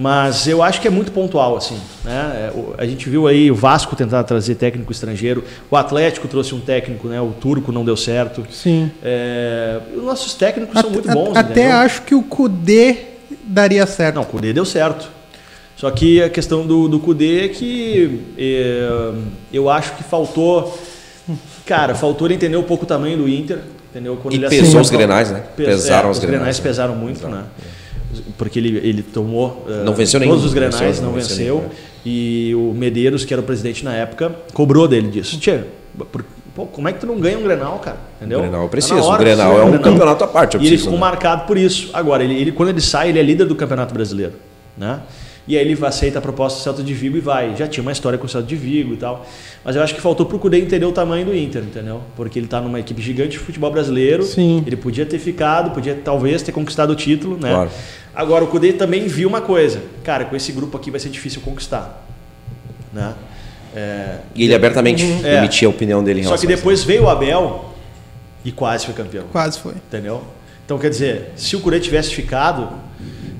Mas eu acho que é muito pontual, assim. Né? É, A gente viu aí o Vasco tentar trazer técnico estrangeiro, o Atlético trouxe um técnico, né? o Turco não deu certo. Sim. É, Os nossos técnicos são muito bons. até entendeu? acho que o Kudê daria certo. Não, o Kudê deu certo. Só que a questão do, do Kudê é que é, eu acho que faltou. Cara, faltou ele entender um pouco o tamanho do Inter. Entendeu? Quando E ele pesou os grenais, né? Pes- Pesaram é, os os grenais, grenais né? pesaram muito, Pesaram, né? Porque ele, ele tomou eh, Não venceu todos nenhum, os grenais, venceu, não não venceu nenhum, é. E o Medeiros, que era o presidente na época, cobrou dele disso. Tchê, por- pô, como é que tu não ganha um grenal, cara? Entendeu? O Grenal eu Tá preciso. na hora o Grenal é um ganhar campeonato à parte. Eu e ele ficou né? marcado por isso. Agora, ele, ele- quando ele sai, ele é líder do Campeonato Brasileiro. Né? E aí ele aceita a proposta do Celta de Vigo e vai. Já tinha uma história com o Celta de Vigo e tal. Mas eu acho que faltou pro Cudê entender o tamanho do Inter, entendeu? Porque ele tá numa equipe gigante de futebol brasileiro. Sim. Ele podia ter ficado, podia talvez ter conquistado o título, né? Claro. Agora o Cudê também viu uma coisa. Cara, com esse grupo aqui vai ser difícil conquistar. Né? É, E ele abertamente É. emitia a opinião dele em só relação que a isso. depois veio o Abel e quase foi campeão. Quase foi. Entendeu? Então, quer dizer, se o Cudê tivesse ficado,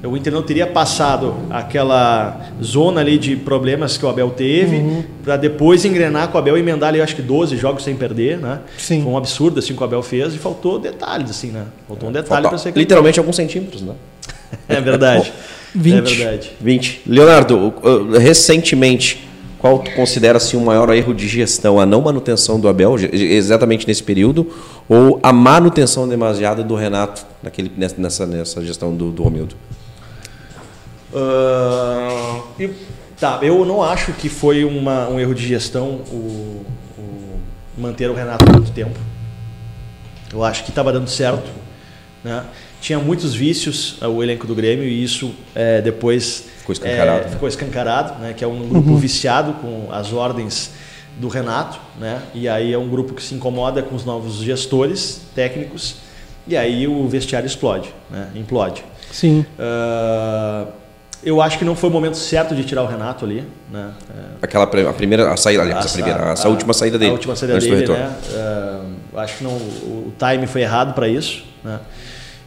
o Inter não teria passado aquela zona ali de problemas que o Abel teve, Uhum. para depois engrenar com o Abel e emendar ali, eu acho que 12 jogos sem perder, né? Sim. Foi um absurdo assim que o Abel fez e faltou detalhes, assim, né? Faltou um detalhe para ser literalmente alguns centímetros, né? É verdade. 20. É verdade. 20. Leonardo, recentemente, qual tu considera assim, o maior erro de gestão? A não manutenção do Abel, exatamente nesse período, ou a manutenção demasiada do Renato naquele, nessa, nessa gestão do, do Romildo? Ah, e- tá, eu não acho que foi uma- um erro de gestão o, o manter o Renato há muito tempo. Eu acho que estava dando certo. Né? Tinha muitos vícios ah, o elenco do Grêmio e isso é, depois Ficou escancarado, é, né? ficou escancarado, né? que é um grupo viciado com as ordens do Renato, né? e aí é um grupo que se incomoda com os novos gestores técnicos e aí o vestiário explode, né? implode. Sim. Uh, eu acho que não foi o momento certo de tirar o Renato ali, né? Aquela a primeira a saída, aliás, a, a primeira, essa a, última saída dele. A última saída dele, né? Uh, acho que não, o, o time foi errado para isso, né?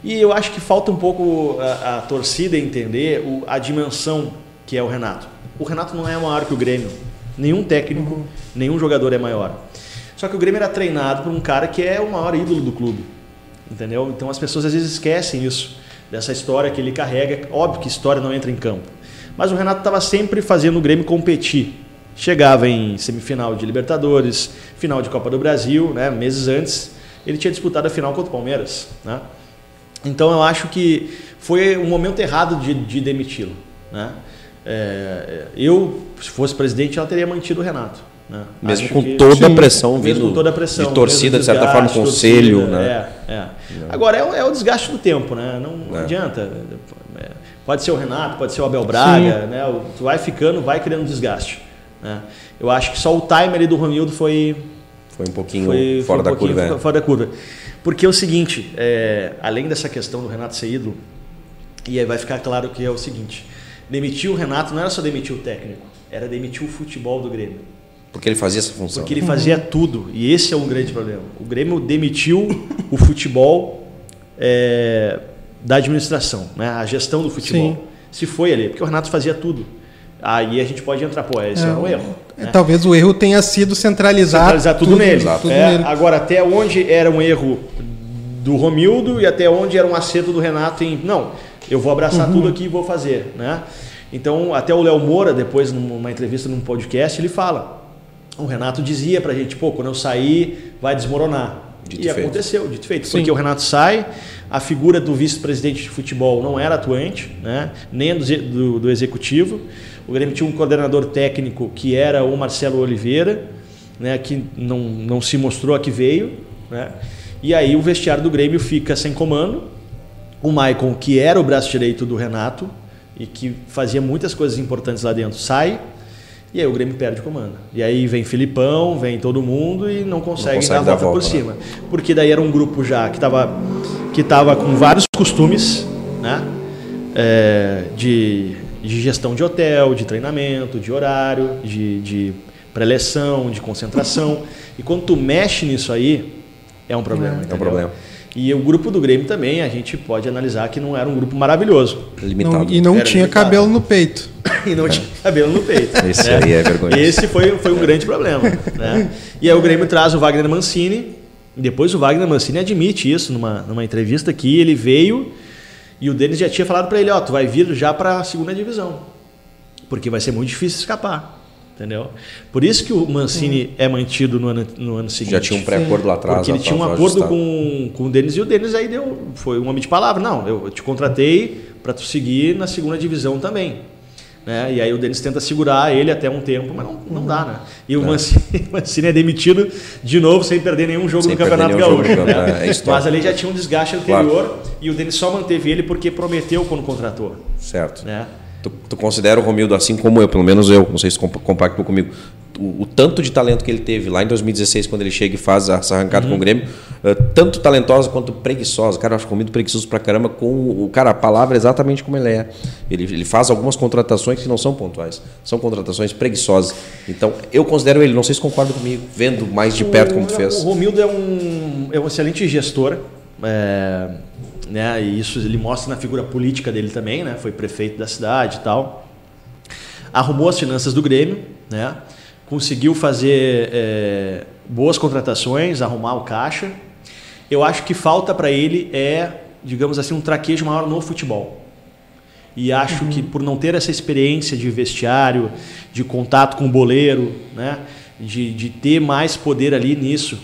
E eu acho que falta um pouco a, a torcida entender o, a dimensão que é o Renato. O Renato não é maior que o Grêmio. Nenhum técnico, uhum. nenhum jogador é maior. Só que o Grêmio era treinado por um cara que é o maior ídolo do clube. Entendeu? Então as pessoas às vezes esquecem isso, dessa história que ele carrega. Óbvio que história não entra em campo. Mas o Renato estava sempre fazendo o Grêmio competir. Chegava em semifinal de Libertadores, final de Copa do Brasil, né? meses antes, ele tinha disputado a final contra o Palmeiras. Né? Então eu acho que foi um momento errado de, de demiti-lo. Né? É, eu, se fosse presidente, ela teria mantido o Renato. Né? Mesmo com que, toda sim, a pressão vindo toda a pressão, de torcida, de certa forma, conselho. Torcida, né? É, é. Agora, é, é, o desgaste do tempo, né? não, é. adianta. É, pode ser o Renato, pode ser o Abel Braga, né? tu vai ficando, vai criando desgaste. Né? Eu acho que só o timer do Romildo foi... Foi um pouquinho foi, fora foi um da pouquinho curva. É. Fora da curva. Porque é o seguinte, é, além dessa questão do Renato ser ídolo, e aí vai ficar claro que é o seguinte, demitir o Renato não era só demitir o técnico, era demitir o futebol do Grêmio. Porque ele fazia essa função. Porque ele fazia tudo, e esse é um grande problema. O Grêmio demitiu o futebol é, da administração, né? a gestão do futebol. Sim. Se foi ali, porque o Renato fazia tudo. Aí a gente pode entrar, pô, esse é, é um erro. Né? Talvez o erro tenha sido centralizar, centralizar tudo, tudo nele. Tudo é, nele. Agora, até onde era um erro do Romildo e até onde era um acerto do Renato em. Não, eu vou abraçar uhum. tudo aqui e vou fazer. Né? Então, até o Léo Moura, depois, numa entrevista num podcast, ele fala. O Renato dizia pra gente, pô, quando eu sair, vai desmoronar. Dito e feito. aconteceu, dito feito. Sim. Porque o Renato sai, a figura do vice-presidente de futebol não era atuante, né? nem do, do, do executivo. O Grêmio tinha um coordenador técnico que era o Marcelo Oliveira, né, que não, não se mostrou a que veio. Né? E aí o vestiário do Grêmio fica sem comando. O Maicon, que era o braço direito do Renato e que fazia muitas coisas importantes lá dentro, sai. E aí o Grêmio perde o comando. E aí vem Filipão, vem todo mundo e não consegue, não consegue dar, a volta, volta por né? cima. Porque daí era um grupo já que estava que tava com vários costumes, né? É, de de gestão de hotel, de treinamento, de horário, de, de preleção, de concentração. e quando tu mexe nisso aí, é um problema. É, é um problema. E o grupo do Grêmio também, a gente pode analisar que não era um grupo maravilhoso. Limitado. Não, e não era tinha limitado. cabelo no peito. e não tinha cabelo no peito. Esse né? aí é vergonhoso. Esse foi, foi um grande problema. Né? E aí o Grêmio traz o Wagner Mancini. E depois o Wagner Mancini admite isso numa, numa entrevista que ele veio e o Denis já tinha falado para ele, ó, tu vai vir já para a segunda divisão, porque vai ser muito difícil escapar. Entendeu? Por isso que o Mancini é mantido no ano, no ano seguinte. Já tinha um pré-acordo lá atrás. Porque ele tinha um acordo com, com o Denis e o Denis aí deu, foi um homem de palavra. Não, eu te contratei para tu seguir na segunda divisão também. Né? E aí o Denis tenta segurar ele até um tempo, mas não, não dá, né? E o é. Mancini, Mancini, é demitido de novo sem perder nenhum jogo sem no Campeonato Gaúcho. Jogo, né? é mas ali já tinha um desgaste anterior claro. e o Denis só manteve ele porque prometeu quando contratou. Certo. Né? Tu, tu considera o Romildo assim como eu, pelo menos eu, não sei se compactou comigo, o, o, tanto de talento que ele teve lá em 2016, quando ele chega e faz essa arrancada uhum. com o Grêmio, uh, tanto talentosa quanto preguiçosa. Cara, eu acho muito preguiçoso pra caramba com o cara, a palavra é exatamente como ele é. Ele, ele faz algumas contratações que não são pontuais, são contratações preguiçosas. Então, eu considero ele, não sei se concorda comigo, vendo mais de perto o, como tu fez. O Romildo é um, é um excelente gestor. É, né, e isso ele mostra na figura política dele também, né? Foi prefeito da cidade e tal. Arrumou as finanças do Grêmio, né? conseguiu fazer é, boas contratações, arrumar o caixa. Eu acho que falta para ele é, digamos assim, um traquejo maior no futebol. E acho uhum. que por não ter essa experiência de vestiário, de contato com o boleiro, né, de, de ter mais poder ali nisso,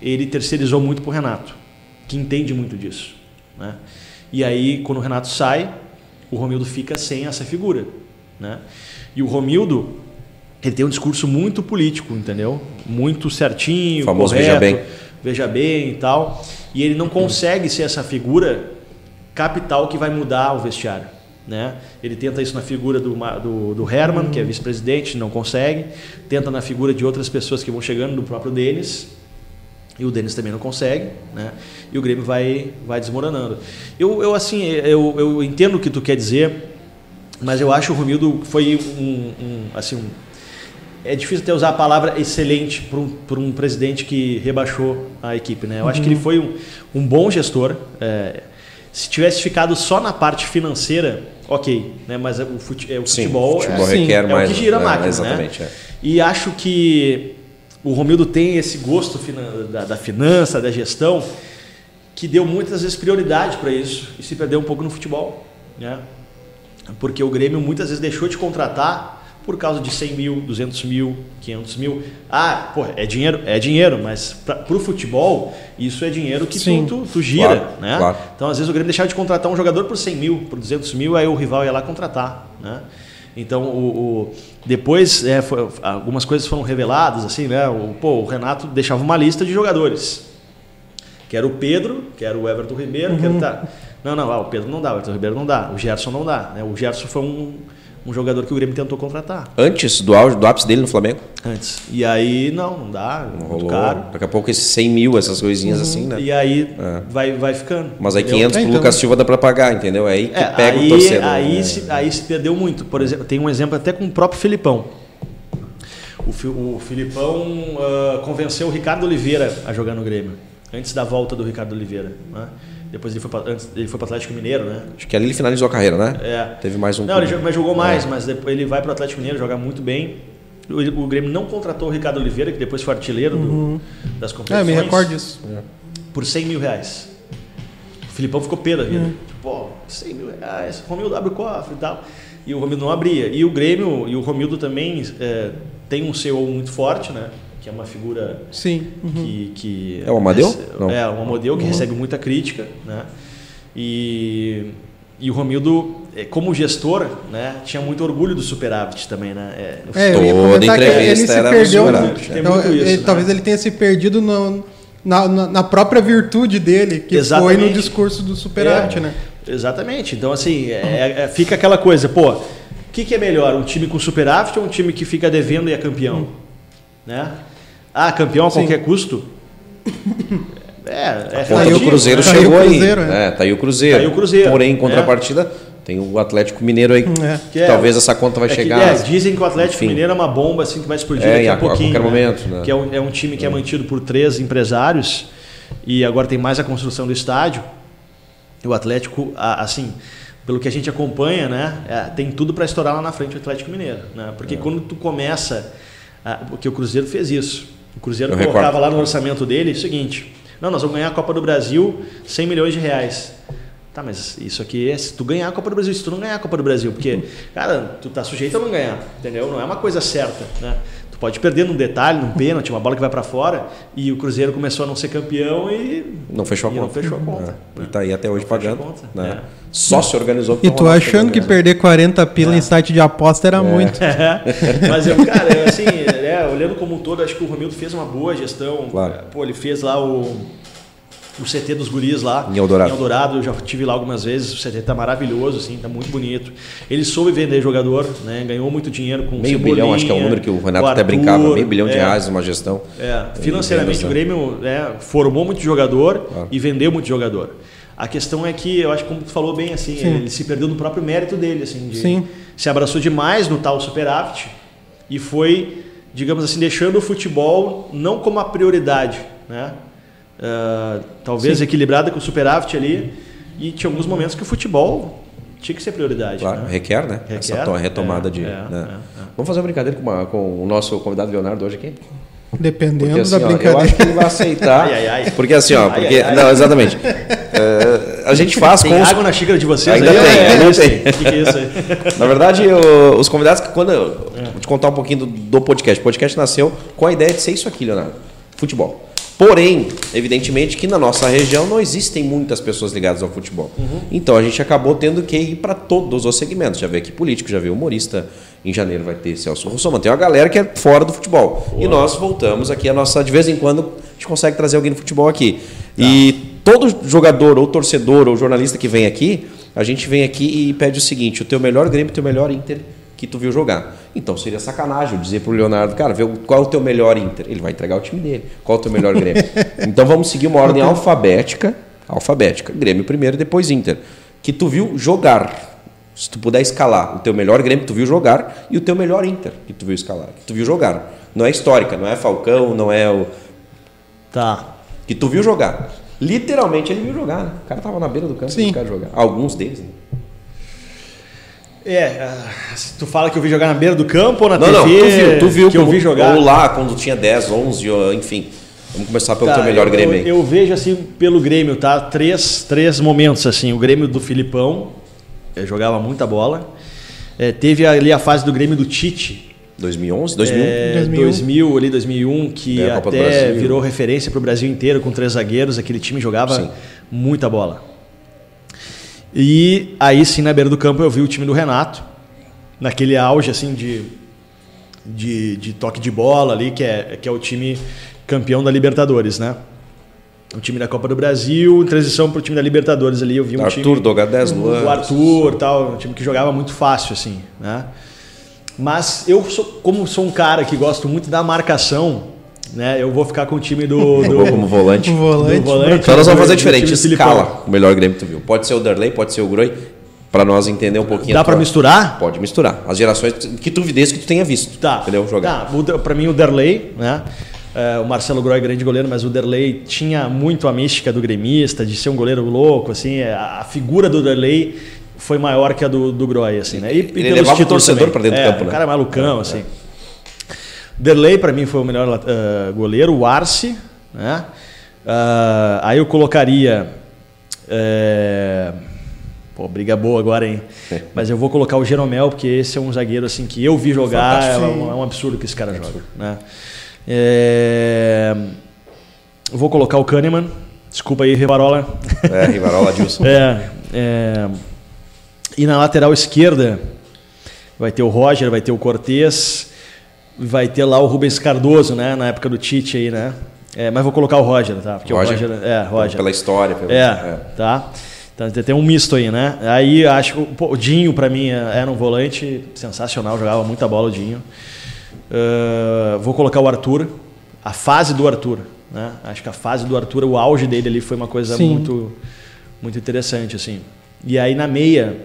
ele terceirizou muito para o Renato, que entende muito disso. Né? E aí, quando o Renato sai, o Romildo fica sem essa figura. Né? E o Romildo, ele tem um discurso muito político, entendeu? Muito certinho, o famoso correto, veja bem. veja bem e tal. E ele não consegue ser essa figura capital que vai mudar o vestiário. Né? Ele tenta isso na figura do, do, do Herman, que é vice-presidente, não consegue. Tenta na figura de outras pessoas que vão chegando, do próprio Denis. E o Denis também não consegue, né? E o Grêmio vai, vai desmoronando. Eu, eu assim, eu, eu entendo o que tu quer dizer, mas eu acho que o Romildo foi um, um assim, um, é difícil até usar a palavra excelente para um, um presidente que rebaixou a equipe, né? Eu uhum. acho que ele foi um, um bom gestor. É, se tivesse ficado só na parte financeira, ok, né? Mas o, fute, é, o sim, futebol, futebol é, requer é mais, o que gira a é, máquina, exatamente, né? É. E acho que o Romildo tem esse gosto da, da finança, da gestão, que deu muitas vezes prioridade para isso e se perdeu um pouco no futebol, né? Porque o Grêmio muitas vezes deixou de contratar por causa de 100 mil, 200 mil, 500 mil. Ah, pô, é dinheiro, é dinheiro, mas para o futebol, isso é dinheiro que tu, tu, tu, gira, claro, né? Claro. Então, às vezes, o Grêmio deixava de contratar um jogador por 100 mil, por 200 mil, aí o rival ia lá contratar, né? Então, o, o depois, é, foi, algumas coisas foram reveladas, assim, né? O, pô, o Renato deixava uma lista de jogadores. Que era o Pedro, que era o Everton Ribeiro, uhum. que era... Tá, não, não, ah, o Pedro não dá, o Everton Ribeiro não dá, o Gerson não dá. Né? O Gerson foi um um jogador que o Grêmio tentou contratar. Antes do auge, do ápice dele no Flamengo? Antes. E aí, não, não dá, não muito rolou. caro. Daqui a pouco esses 100 mil, essas coisinhas uhum. assim, né? E aí é. vai, vai ficando. Mas aí entendeu? 500 pro então, Lucas Silva dá para pagar, entendeu? É aí que é, pega aí, o torcedor. Aí, né? se, aí se perdeu muito. Por exemplo, tem um exemplo até com o próprio Filipão. O, o Filipão uh, convenceu o Ricardo Oliveira a jogar no Grêmio, antes da volta do Ricardo Oliveira. Né? Depois ele foi para antes ele foi para Atlético Mineiro, né? Acho que ali ele finalizou a carreira, né? É. Teve mais um. Não, ele mas jogou mais, é. mas depois ele vai para o Atlético Mineiro jogar muito bem. O, o, Grêmio não contratou o Ricardo Oliveira, que depois foi artilheiro uhum. do, das competições. É, me recordo disso. É. Por 100 mil reais. O Filipão ficou pé da vida. Uhum. Pô, 100 mil reais, Romildo abre o cofre e tal. E o Romildo não abria. E o Grêmio, e o Romildo também é, tem um CEO muito forte, né? Que é uma figura Sim. Uhum. Que, que, é o Amadeu? Não. É, o Amadeu que uhum. recebe muita crítica, né? E, e o Romildo, é, como gestor, né, tinha muito orgulho do superávit também, né? É, é Toda entrevista ele se perdeu, então, isso, ele, né? Talvez ele tenha se perdido no, na, na, própria virtude dele, que Exatamente. foi no discurso do superávit, é, né? Exatamente. Então, assim, é, é, fica aquela coisa, pô, o que, que, é melhor, um time com superávit ou um time que fica devendo e é campeão? Hum. Né? Ah, campeão a Sim. qualquer custo? É, é tá aí o Cruzeiro né? chegou tá aí. Cruzeiro, aí. É. é. tá aí o Cruzeiro. Tá aí o Cruzeiro. Porém, em contrapartida, é. tem o Atlético Mineiro aí. É. Que é, talvez essa conta vai chegar. Que, dizem que o Atlético Enfim. Mineiro é uma bomba assim que vai explodir daqui a, a pouquinho. A qualquer né? momento. Né? Que é um, é um time que é mantido por três empresários e agora tem mais a construção do estádio. E o Atlético, assim, pelo que a gente acompanha, né, tem tudo para estourar lá na frente o Atlético Mineiro, né? Porque quando tu começa, porque o Cruzeiro fez isso o Cruzeiro Eu colocava recordo. lá no orçamento dele o seguinte: não, nós vamos ganhar a Copa do Brasil 100 milhões de reais. Tá, mas isso aqui é se tu ganhar a Copa do Brasil, se tu não ganhar a Copa do Brasil, porque, cara, tu tá sujeito a não ganhar, entendeu? Não é uma coisa certa, né? Tu pode perder num detalhe, num pênalti, uma bola que vai para fora, e o Cruzeiro começou a não ser campeão e não fechou a conta. Não fechou a conta. É. Né? E tá aí até hoje não pagando. Né? É. Só se organizou. E tu achando que perder 40 pila é. em site de aposta era é. muito. É. Mas eu, cara, eu, assim, olhando como um todo, acho que o Romildo fez uma boa gestão. Claro. Pô, ele fez lá o o CT dos guris lá. Em Eldorado. Em Eldorado, eu já tive lá algumas vezes. O CT tá maravilhoso, assim, tá muito bonito. Ele soube vender jogador, né? Ganhou muito dinheiro com Meio bilhão, acho que é o número que o Renato o Arthur, até brincava. Meio bilhão de é, reais uma gestão. É, financeiramente o Grêmio é, formou muito jogador ah. e vendeu muito jogador. A questão é que, eu acho que como tu falou bem, assim, Sim. ele se perdeu no próprio mérito dele, assim, de, Sim. se abraçou demais no tal superávit e foi, digamos assim, deixando o futebol não como a prioridade, né? Uh, talvez Sim. equilibrada com o superávit ali. E tinha alguns momentos que o futebol tinha que ser prioridade. Claro, né? requer, né? Requer, Essa retomada é, de. É, né? é, é, Vamos fazer uma brincadeira com, uma, com, o nosso convidado Leonardo hoje aqui? Dependendo porque, assim, da ó, brincadeira. Eu acho que ele vai aceitar. ai, ai, ai. Porque assim, ó, porque. Não, exatamente. A gente faz tem com. Os... água na xícara de vocês ainda aí? tem, é, ainda tem. O que, que, é isso aí? Na verdade, eu, os convidados, quando. Eu, vou te contar um pouquinho do, do podcast. O podcast nasceu com a ideia de ser isso aqui, Leonardo. Futebol. Porém, evidentemente que na nossa região não existem muitas pessoas ligadas ao futebol. Uhum. Então a gente acabou tendo que ir para todos os segmentos. Já veio aqui político, já veio humorista. Em janeiro vai ter Celso Russomano. Tem uma galera que é fora do futebol. Uau. E nós voltamos aqui a nossa. De vez em quando a gente consegue trazer alguém do futebol aqui. Tá. E todo jogador, ou torcedor, ou jornalista que vem aqui, a gente vem aqui e pede o seguinte: o teu melhor Grêmio, o teu melhor Inter que tu viu jogar. Então seria sacanagem dizer pro Leonardo, cara, vê qual é o teu melhor Inter. Ele vai entregar o time dele. Qual é o teu melhor Grêmio? então vamos seguir uma ordem alfabética, alfabética. Grêmio primeiro, depois Inter. Que tu viu jogar. Se tu puder escalar o teu melhor Grêmio que tu viu jogar e o teu melhor Inter que tu viu escalar, que tu viu jogar. Não é histórica, não é Falcão, não é o Tá. que tu viu jogar. Literalmente ele viu jogar, né? O cara tava na beira do campo e Sim. os caras jogar. Alguns deles, né? É, ah, se tu fala que eu vi jogar na beira do campo ou na Não, TV? não, tu viu, tu viu que eu como- vi jogar. Ou lá, quando tinha 10, 11, ou, enfim. Vamos começar pelo Tá, teu melhor eu, Grêmio aí. Eu, eu vejo assim pelo Grêmio, tá? Três, três momentos assim. O Grêmio do Filipão jogava muita bola. Eh, teve ali a fase do Grêmio do Tite. 2011, 2001? É, 2001. 2000, ali 2001, que É, a Copa do até Brasil. virou referência para o Brasil inteiro com três zagueiros. Aquele time jogava Sim. muita bola. E aí sim na beira do campo eu vi o time do Renato naquele auge assim de, de, de toque de bola ali que é que é o time campeão da Libertadores, né? O time da Copa do Brasil, em transição para o time da Libertadores ali, eu vi um Arthur, time Doga 10, Luan. o Arthur, tal, um time que jogava muito fácil assim, né? Mas eu sou, como sou um cara que gosto muito da marcação, né? Eu vou ficar com o time do, do como volante. O volante. do volante. Então nós vamos fazer do diferente. do. Escala o melhor Grêmio que tu viu. Pode ser o Darley, pode ser o Groi. Pra nós entender um pouquinho. Dá para misturar? Pode misturar. As gerações que tu desde que tu tenha visto. Tá. Entendeu? Jogar. Tá, pra mim o Derlei, né? É, o Marcelo Groy é grande goleiro, mas o Derlei tinha muito a mística do gremista, de ser um goleiro louco, assim, é, a, a figura do Derlei foi maior que a do, do Groy, assim, né? E, e Ele levava o torcedor pra dentro do É, campo, né? O cara é malucão, assim. Derlei para mim foi o melhor eh, goleiro, o Arce, né? Ah, aí eu colocaria eh, Pô, briga boa agora, hein? Mas eu vou colocar o Jeromel, porque esse é um zagueiro assim que eu vi jogar, é um, é um absurdo que esse cara joga. Né? É, eu Vou colocar o Kahneman. Desculpa aí, Rivarola. É, Rivarola Dilson. É, é, E na lateral esquerda vai ter o Roger, vai ter o Cortez, vai ter lá o Rubens Cardoso, né? Na época do Tite aí, né? É, mas vou colocar o Roger, tá? Porque Roger? o Roger. É, Roger. Pela história. Pelo... É, tá? Então tem- um misto aí, né? Aí acho que o- Dinho, pra mim, é- era um volante sensacional, jogava muita bola o Dinho. Ah, vou colocar o Arthur, a fase do Arthur, né? Acho que a fase do Arthur, o auge dele ali foi uma coisa Sim. muito, muito interessante, assim. E aí na meia,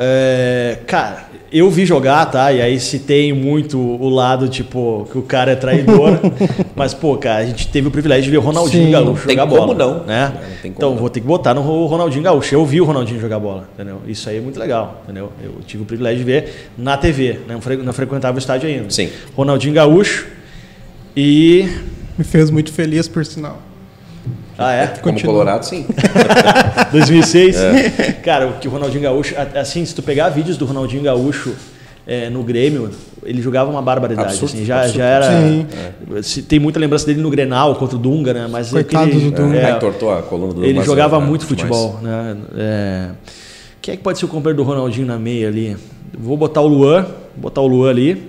é, cara, eu vi jogar, tá? E aí se tem muito o lado, tipo, que o cara é traidor. mas, pô, cara, a gente teve o privilégio de ver o Ronaldinho Sim. Gaúcho Tem jogar como bola. não. Né? Não tem como então, não. vou ter que botar no Ronaldinho Gaúcho. Eu vi o Ronaldinho jogar bola, entendeu? Isso aí é muito legal, entendeu? Eu tive o privilégio de ver na TV, né? não frequentava o estádio ainda. Sim. Ronaldinho Gaúcho e... Me fez muito feliz, por sinal. Ah, é? Como Continua. Colorado, sim. 2006. É. Cara, o que o Ronaldinho Gaúcho, assim, se tu pegar vídeos do Ronaldinho Gaúcho é, no Grêmio, ele jogava uma barbaridade. Absurdo, assim, já, absurdo. já era. Sim. se- Tem muita lembrança dele no Grenal contra o Dunga, né? Mas Coitado aquele- do Dunga. é, É, entortou a coluna do ele jogava é, muito futebol, né? É, Quem é que pode ser o companheiro do Ronaldinho na meia ali? Vou botar o Luan, vou botar o Luan ali,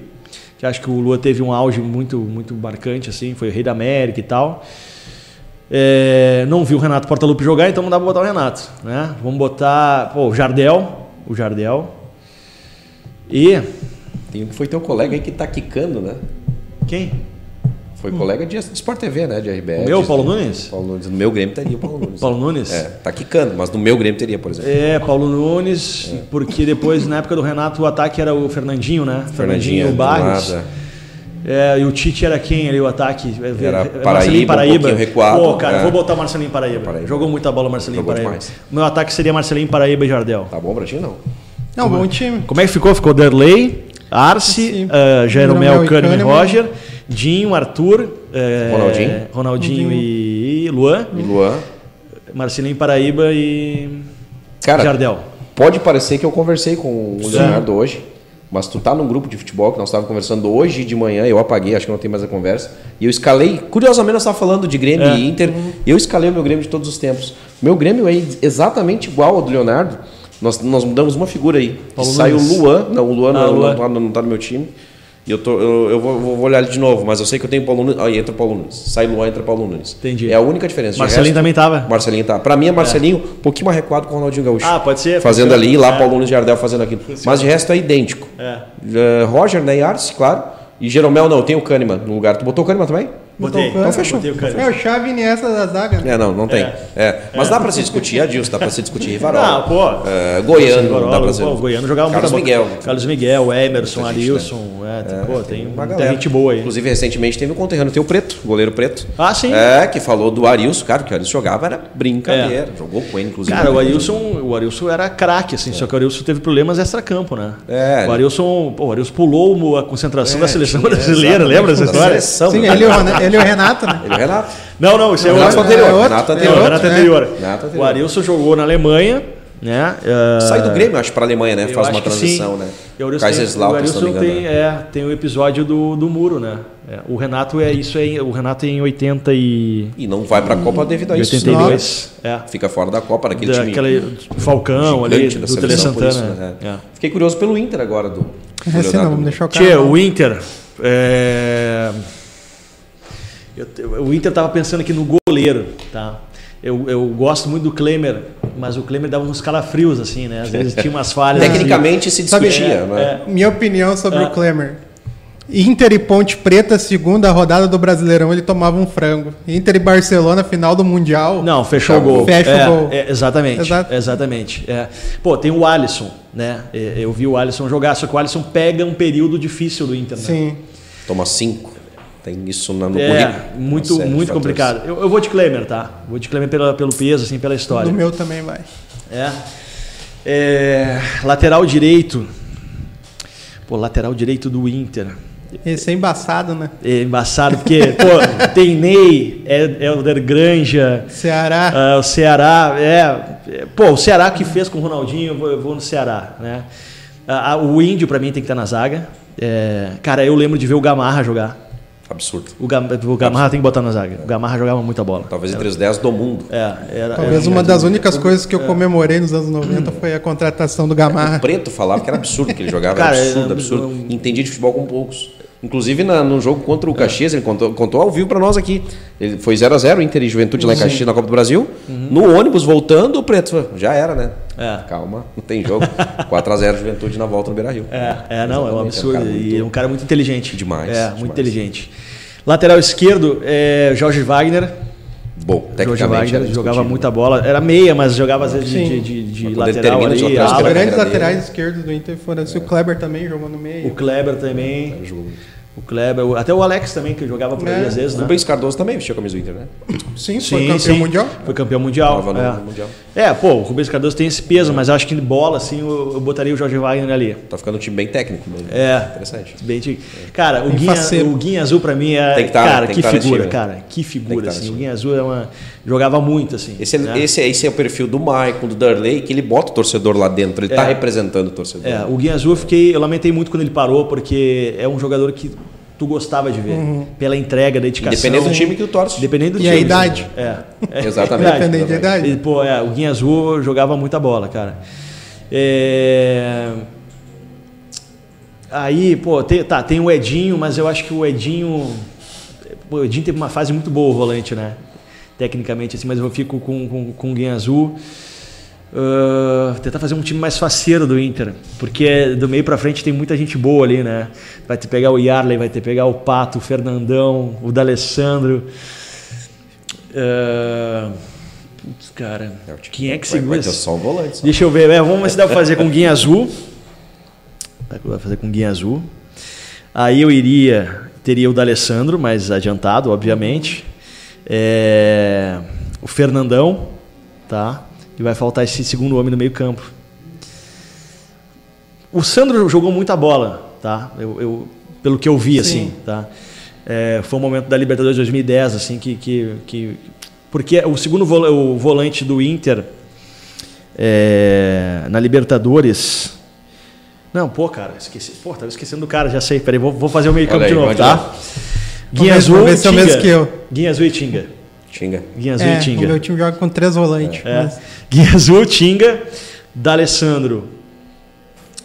que acho que o Luan teve um auge muito, muito marcante, assim, foi o rei da América e tal. É, não vi o Renato Portaluppi jogar, então não dá pra botar o Renato, né? Vamos botar, pô, o Jardel, o Jardel. E Tem um que foi teu colega aí que tá quicando, né? quem? Foi colega de de Sport TV, né? De RBS. O meu, Paulo Nunes? Paulo Nunes. No meu Grêmio teria o Paulo Nunes. Paulo Nunes? É, tá quicando, mas no meu Grêmio teria, por exemplo. É, Paulo Nunes, porque depois, na época do Renato, o ataque era o Fernandinho, né? Fernandinho, o do Barros. nada. É, e o Tite era quem ali, o ataque? É, Era é, Paraíba, Marcelinho um recuado, Pô, cara, é. vou botar Marcelinho Paraíba. Paraíba. Jogou muita bola o Marcelinho Jogou Paraíba. demais. Meu ataque seria Marcelinho Paraíba e Jardel. Tá bom pra ti, não? Não, bom time. Como é que ficou? Ficou Derley, Arce, uh, Jeromel, e Kahneman, Kahneman. Roger, Dinho, Arthur, eh, Ronaldinho. Ronaldinho e Luan, E Luan. Marcelinho Paraíba e Cara, Jardel. pode parecer que eu conversei com o Leonardo hoje, mas tu tá num grupo de futebol que nós estávamos conversando hoje de manhã, eu apaguei, acho que não tem mais a conversa, e eu escalei, curiosamente nós estávamos falando de Grêmio É. e Inter, eu escalei o meu Grêmio de todos os tempos. Meu Grêmio é exatamente igual ao do Leonardo, nós, nós mudamos uma figura aí, que Paulo sai o. Luan, não, o Luan Ah, não, Luan. Não, não tá no meu time, E eu, tô, eu, eu vou, vou olhar ele de novo, mas eu sei que eu tenho Paulo Nunes. Aí entra Paulo Nunes. Sai Luan, entra Paulo Nunes. Entendi. É a única diferença. Marcelinho também tava? Marcelinho tá. Pra mim é Marcelinho um pouquinho mais recuado com o Ronaldinho Gaúcho. Ah, pode ser. Fazendo ali lá É. Paulo Nunes e Jardel fazendo aquilo. Mas de resto é idêntico. É. Eh, Roger, né? E Arce, claro. E Jeromel não, tem o Kahneman no lugar. Tu botou o Kahneman também? Botei. Então fechou. Botei o Kahneman. É o Chave Iniesta da zaga. né? É, não, não tem. É. É. Mas dá pra se discutir Adilson, dá pra se discutir Rivarola. Não, pô. Eh, Goiano, dá pra ser. pô, o Goiano jogava Carlos muita Miguel. Carlos Miguel, Emerson, Arilson. É, tem, pô, tem, Uma muita galera. gente boa aí. Inclusive, recentemente teve um conterrâneo, tem o Preto, o goleiro Preto. Ah, sim. É, que falou do Arilson, cara, que o Arilson jogava era brincadeira. Jogou com ele, inclusive. Cara, o Arilson, o Arilson era craque, assim, só que o Arilson teve problemas extra-campo, né? É. O Arilson, pô, o Arilson pulou a concentração É, da seleção brasileira, lembra dessa história? seleção, Sim, né? ele, e o ele e o Renato, né? Ele é o Renato. Não, não, isso é O outro. Renato anterior. é outro, Renato é anterior. Outro, Renato né? anterior. Renato anterior. O Arilson jogou na Alemanha, né? eh, Sai do Grêmio, acho, pra Alemanha, né? eu Faz uma transição, né? O Arilson tem- o Kaiserslautern, se não me engano. tem, é, tem o episódio do, do muro, né? É, o Renato é isso aí, o Renato é em 80 e E não vai pra Copa devido a isso. 82, é. Fica fora da Copa, naquele time. Daquele Falcão ali, da do Tele Santana. isso, né? é. Fiquei curioso pelo Inter agora, do, do É, não, vamos deixar o cara. Tchê, o Inter. é, eu o Inter tava pensando aqui no goleiro, tá? Eu, eu gosto muito do Klemer, mas o Klemer dava uns calafrios, assim, né? Às vezes tinha umas falhas. Tecnicamente se Sabe- discutia, É, né? Minha opinião sobre Ah. o Klemer. Inter e Ponte Preta, segunda rodada do Brasileirão, ele tomava um frango. Inter e Barcelona, final do Mundial. Não, fechou o o gol. Fecha o É, gol. é, exatamente. Exato. Exatamente. é. Pô, tem o Alisson, né? É, Eu vi o Alisson jogar, só que o Alisson pega um período difícil do Inter, né? Sim. Toma cinco. Tem isso na- no É, currículo. muito, de muito fatores. complicado. Eu, eu vou de Klemer, tá? Vou de Klemer pela, pelo peso, assim, pela história. Do meu também vai. É. É, Lateral direito. Pô, lateral direito do Inter. Esse é embaçado, né? É embaçado, porque, pô, tem Ney, é- Helder Granja, Ceará. ah, o Ceará, é, é, Pô, o Ceará que fez com o Ronaldinho, eu vou, eu vou no Ceará, né? Ah, o Índio, pra mim, tem que estar na zaga. É, cara, eu lembro de ver o Gamarra jogar. Absurdo. O, Gam, o Gamarra tem que botar na zaga. O Gamarra jogava muita bola. Talvez entre os 10 do mundo. É, era, Talvez era uma das únicas coisas que eu comemorei nos anos 90 foi a contratação do O Gamarra. Preto falava que era absurdo que ele jogava. Cara, era absurdo, é, absurdo. um- Entendia de futebol com poucos. Inclusive na- no jogo contra o Caxias, ele contou, contou ao vivo pra nós aqui. Ele foi 0x0, Inter e Juventude lá em Caxias na Copa do Brasil. No ônibus voltando, o Preto falou, já era, né? É. Calma, não tem jogo. 4x0 Juventude na volta no Beira Rio. É, é, não, é um absurdo. é um muito- E é um cara muito inteligente. Demais, É, demais. muito inteligente. Lateral esquerdo, é, Jorge Wagner. Bom, Jorge tecnicamente. Wagner era jogava muita bola. Era meia, mas jogava às vezes de, Sim. de, de lateral de ali. lateral Os ala. esquerdo, grandes laterais esquerdos do Inter foram assim. O Kleber também jogou no meio. O Kleber também. Jogou muito. O Kleber. o- Até o Alex também, que jogava por ali É. às vezes, né? Rubens Cardoso também vestiu a camisa do Inter, né? Sim, foi campeão mundial. Foi campeão mundial. É. Mundial. É, pô, o Rubens Cardoso tem esse peso, mas acho que de bola, assim, eu, eu botaria o Jorge Wagner ali. Tá ficando um time bem técnico. Bem É. Interessante. Bem Cara, o Guinha, o Guinha Azul pra mim é. Tem que tá- cara, tem que que tá nesse figura, time. cara. Que figura, que tá assim. O Guinha Azul é uma. Jogava muito, assim. Esse é, né? esse, é- esse é o perfil do Maicon, do Darley, que ele bota o torcedor lá dentro. Ele tá É. representando o torcedor. É, o Guinha Azul eu fiquei. Eu lamentei muito quando ele parou, porque é um jogador que tu gostava de ver. Pela entrega, dedicação. Independente do time que tu torce. Independente do E a time. idade. É. é. Exatamente. Independente da idade. E, pô, é, o Guinha Azul jogava muita bola, cara. É... Aí, pô, tem, tá, tem o Edinho, mas eu acho que o Edinho. pô, O Edinho teve uma fase muito boa, o volante, né? Tecnicamente, assim, mas eu fico com, com, com o Guinha Azul. Ah, tentar fazer um time mais faceiro do Inter, porque do meio pra frente tem muita gente boa ali, né? Vai ter que pegar o Yarley, vai ter que pegar o Pato, o Fernandão, o D'Alessandro. Ah, putz, cara, É, o quem é que vai, segura vai ter esse- só o volante. só. Deixa eu ver, é, vamos ver se dá pra fazer com guinha azul. Vai fazer com guinha azul. Aí eu iria, teria o D'Alessandro, mais adiantado, obviamente. É, o Fernandão, tá? E vai faltar esse segundo homem no meio campo. O Sandro jogou muita bola, tá? Eu, eu- pelo que eu vi, Sim. assim, tá? É, foi um momento da Libertadores 2010, assim, que... que, que porque o segundo vol- o volante do Inter é, na Libertadores... Não, pô, cara, esqueci. Pô, tava esquecendo do cara, já sei. Peraí, vou, vou fazer o meio campo Olha aí, de novo, tá? lá. Guinha Azul vamos ver e se é o mesmo Tinga. que eu. Guinha Azul e Tinga. Xinga. Guinha Azul É, e Tinga. o meu time joga com três volantes. É. mas- Guinha Azul, Tinga, D'Alessandro,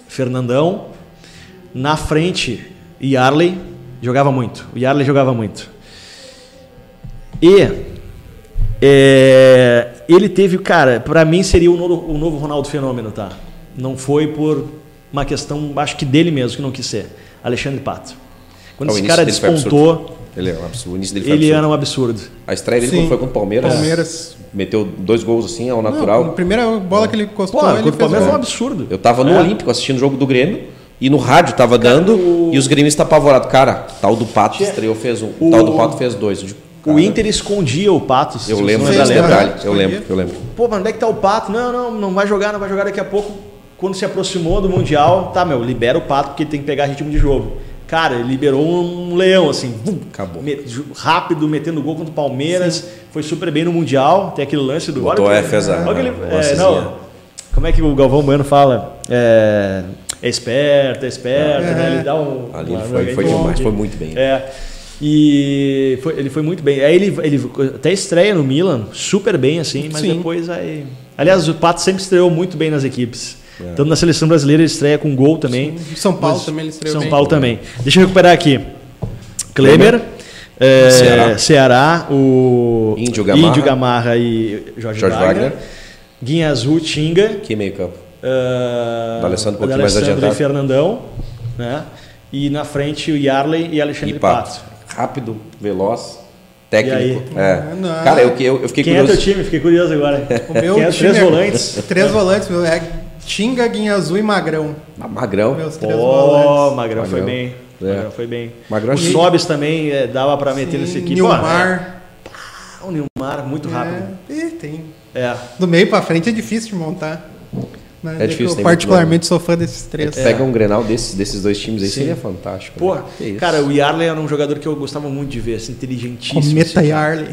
Fernandão. Na frente Yarley jogava muito. O Yarley jogava muito. E é, ele teve, cara, para mim seria o novo, o novo Ronaldo Fenômeno, tá? Não foi por uma questão, acho que dele mesmo, que não quis ser. Alexandre Pato. Quando Ah, o esse cara despontou, Ele é um absurdo. O início dele foi ele absurdo. era um absurdo. A estreia dele Sim. foi com o Palmeiras, Palmeiras. meteu dois gols assim, ao Não, natural. a primeira bola que ele encostou, Pô, ele o fez Palmeiras foi um absurdo. Eu tava no É. Olímpico assistindo o jogo do Grêmio e no rádio tava dando o- e os gremistas apavorados. Cara, tal do Pato Tinha- estreou, fez um. o- Tal do Pato fez dois. Digo, O cara, Inter escondia o Pato. se Eu lembro não Fez, desse né? detalhe. Eu lembro, eu lembro. Pô, mas onde é que tá o Pato? Não, não, não vai jogar, não vai jogar daqui a pouco. Quando se aproximou do Mundial, tá, meu, libera o Pato porque ele tem que pegar ritmo de jogo. Cara, ele liberou um leão, assim, vum, Acabou. rápido, metendo gol contra o Palmeiras. Foi super bem no Mundial. Tem aquele lance do. Botou olha é, fez a- olha aquele- a é, não, como é que o Galvão Bueno fala? É, é esperto, é esperto, É. né? Ele dá um. Ali uma ele foi, foi demais, foi muito bem. É. E foi- ele foi muito bem. Aí ele, ele até estreia no Milan, super bem, assim, mas Sim. depois aí. Aliás, o Pato sempre estreou muito bem nas equipes. É. Tanto na seleção brasileira ele estreia com gol também. São Paulo Mas- também ele estreou São bem. Paulo também. Deixa eu recuperar aqui. Klemer, é, Ceará. Ceará. o Índio Gamarra. Índio Gamarra e Jorge, Jorge Wagner. Wagner. Guinha Azul, Tinga. Que meio campo. Uh, D'Alessandro um pouquinho mais adiantado. e Fernandão, né? E na frente o Yarley e Alexandre E Pato. Pato. Rápido, veloz, técnico. E É. Ah, não. Cara, eu, eu, eu fiquei Quem é curioso. teu time? Fiquei curioso agora. O meu Quem é? time Três é- volantes. Três volantes, meu. É Tinga, Guinha Azul e Magrão. Ah, Magrão. Meus três Pô, volantes. Magrão foi Magrão. bem. É. Magrão foi bem. Magrão o. Sobis também é, dava pra meter nessa equipe. Pô, Nilmar. é, o Nilmar, muito rápido. É, tem. É. Do meio pra frente é difícil de montar. Né? É difícil, Eu particularmente sou fã desses três. Pega um Grenal desses, desses dois times aí, Sim. seria fantástico. Pô, né? Que isso. cara, o Yarley era um jogador que eu gostava muito de ver, assim, inteligentíssimo. Cometa assim, Yarley.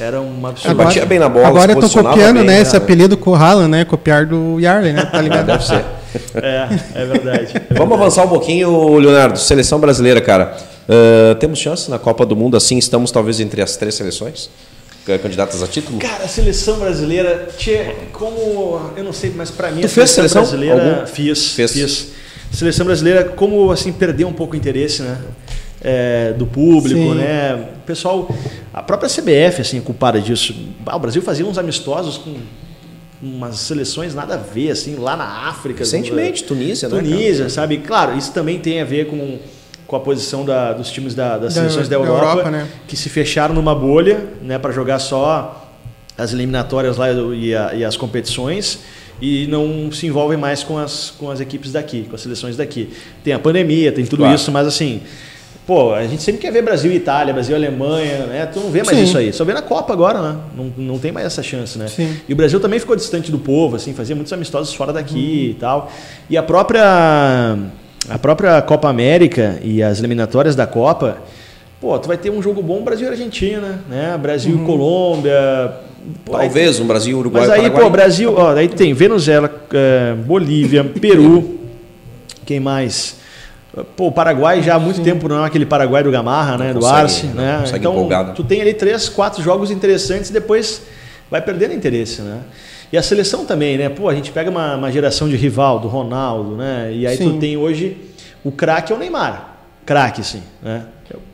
Era um Ele absurdo. batia bem na bola, agora eu tô copiando, bem, né, né? esse apelido com o Haaland, né? Copiar do Yarley, né? Tá ligado? Deve ser. É, é verdade. Vamos avançar um pouquinho, Leonardo. Seleção brasileira, cara. Ah, temos chance na Copa do Mundo, assim, estamos talvez entre as três seleções candidatas a título? Cara, a seleção brasileira, tchê, como. Eu não sei, mas pra mim Tu a fez seleção? brasileira. Algum? Fiz, Fez. fiz. Seleção brasileira, como assim, perdeu um pouco o interesse, né? É, do público, Sim. né? O pessoal. A própria CBF, assim, é culpada disso. Ah, o Brasil fazia uns amistosos com umas seleções nada a ver, assim, lá na África. Recentemente, Tunísia, né? cara? Tunísia, sabe? Claro, isso também tem a ver com, com a posição da- dos times da- das Da- seleções da da Europa, Europa, né? que se fecharam numa bolha, né, para jogar só as eliminatórias lá e, a- e as competições e não se envolvem mais com as, com as equipes daqui, com as seleções daqui. Tem a pandemia, tem tudo Claro. isso, mas assim, pô, a gente sempre quer ver Brasil e Itália, Brasil e Alemanha, né? Tu não vê mais Sim. isso aí. Só vê na Copa agora, né? Não, não tem mais essa chance, né? Sim. E o Brasil também ficou distante do povo, assim, fazia muitos amistosos fora daqui e tal. E a própria a própria Copa América e as eliminatórias da Copa, pô, tu vai ter um jogo bom Brasil e Argentina, né? Brasil e Colômbia. Pô, aí Talvez um Brasil, Uruguai, mas aí, Paraguai. pô, Brasil, ó, daí tem Venezuela, eh, Bolívia, Peru, quem mais? Pô, o Paraguai já há muito tempo não é aquele Paraguai do Gamarra, né? do consegue, Arce, não né? consegue Então, empolgar, né? tu tem ali três, quatro jogos interessantes e depois vai perdendo interesse, né? E a seleção também, né? Pô, a gente pega uma, uma geração de rival, do Ronaldo, né? E aí tu Sim. tem hoje o craque é o Neymar. Craque, sim, né?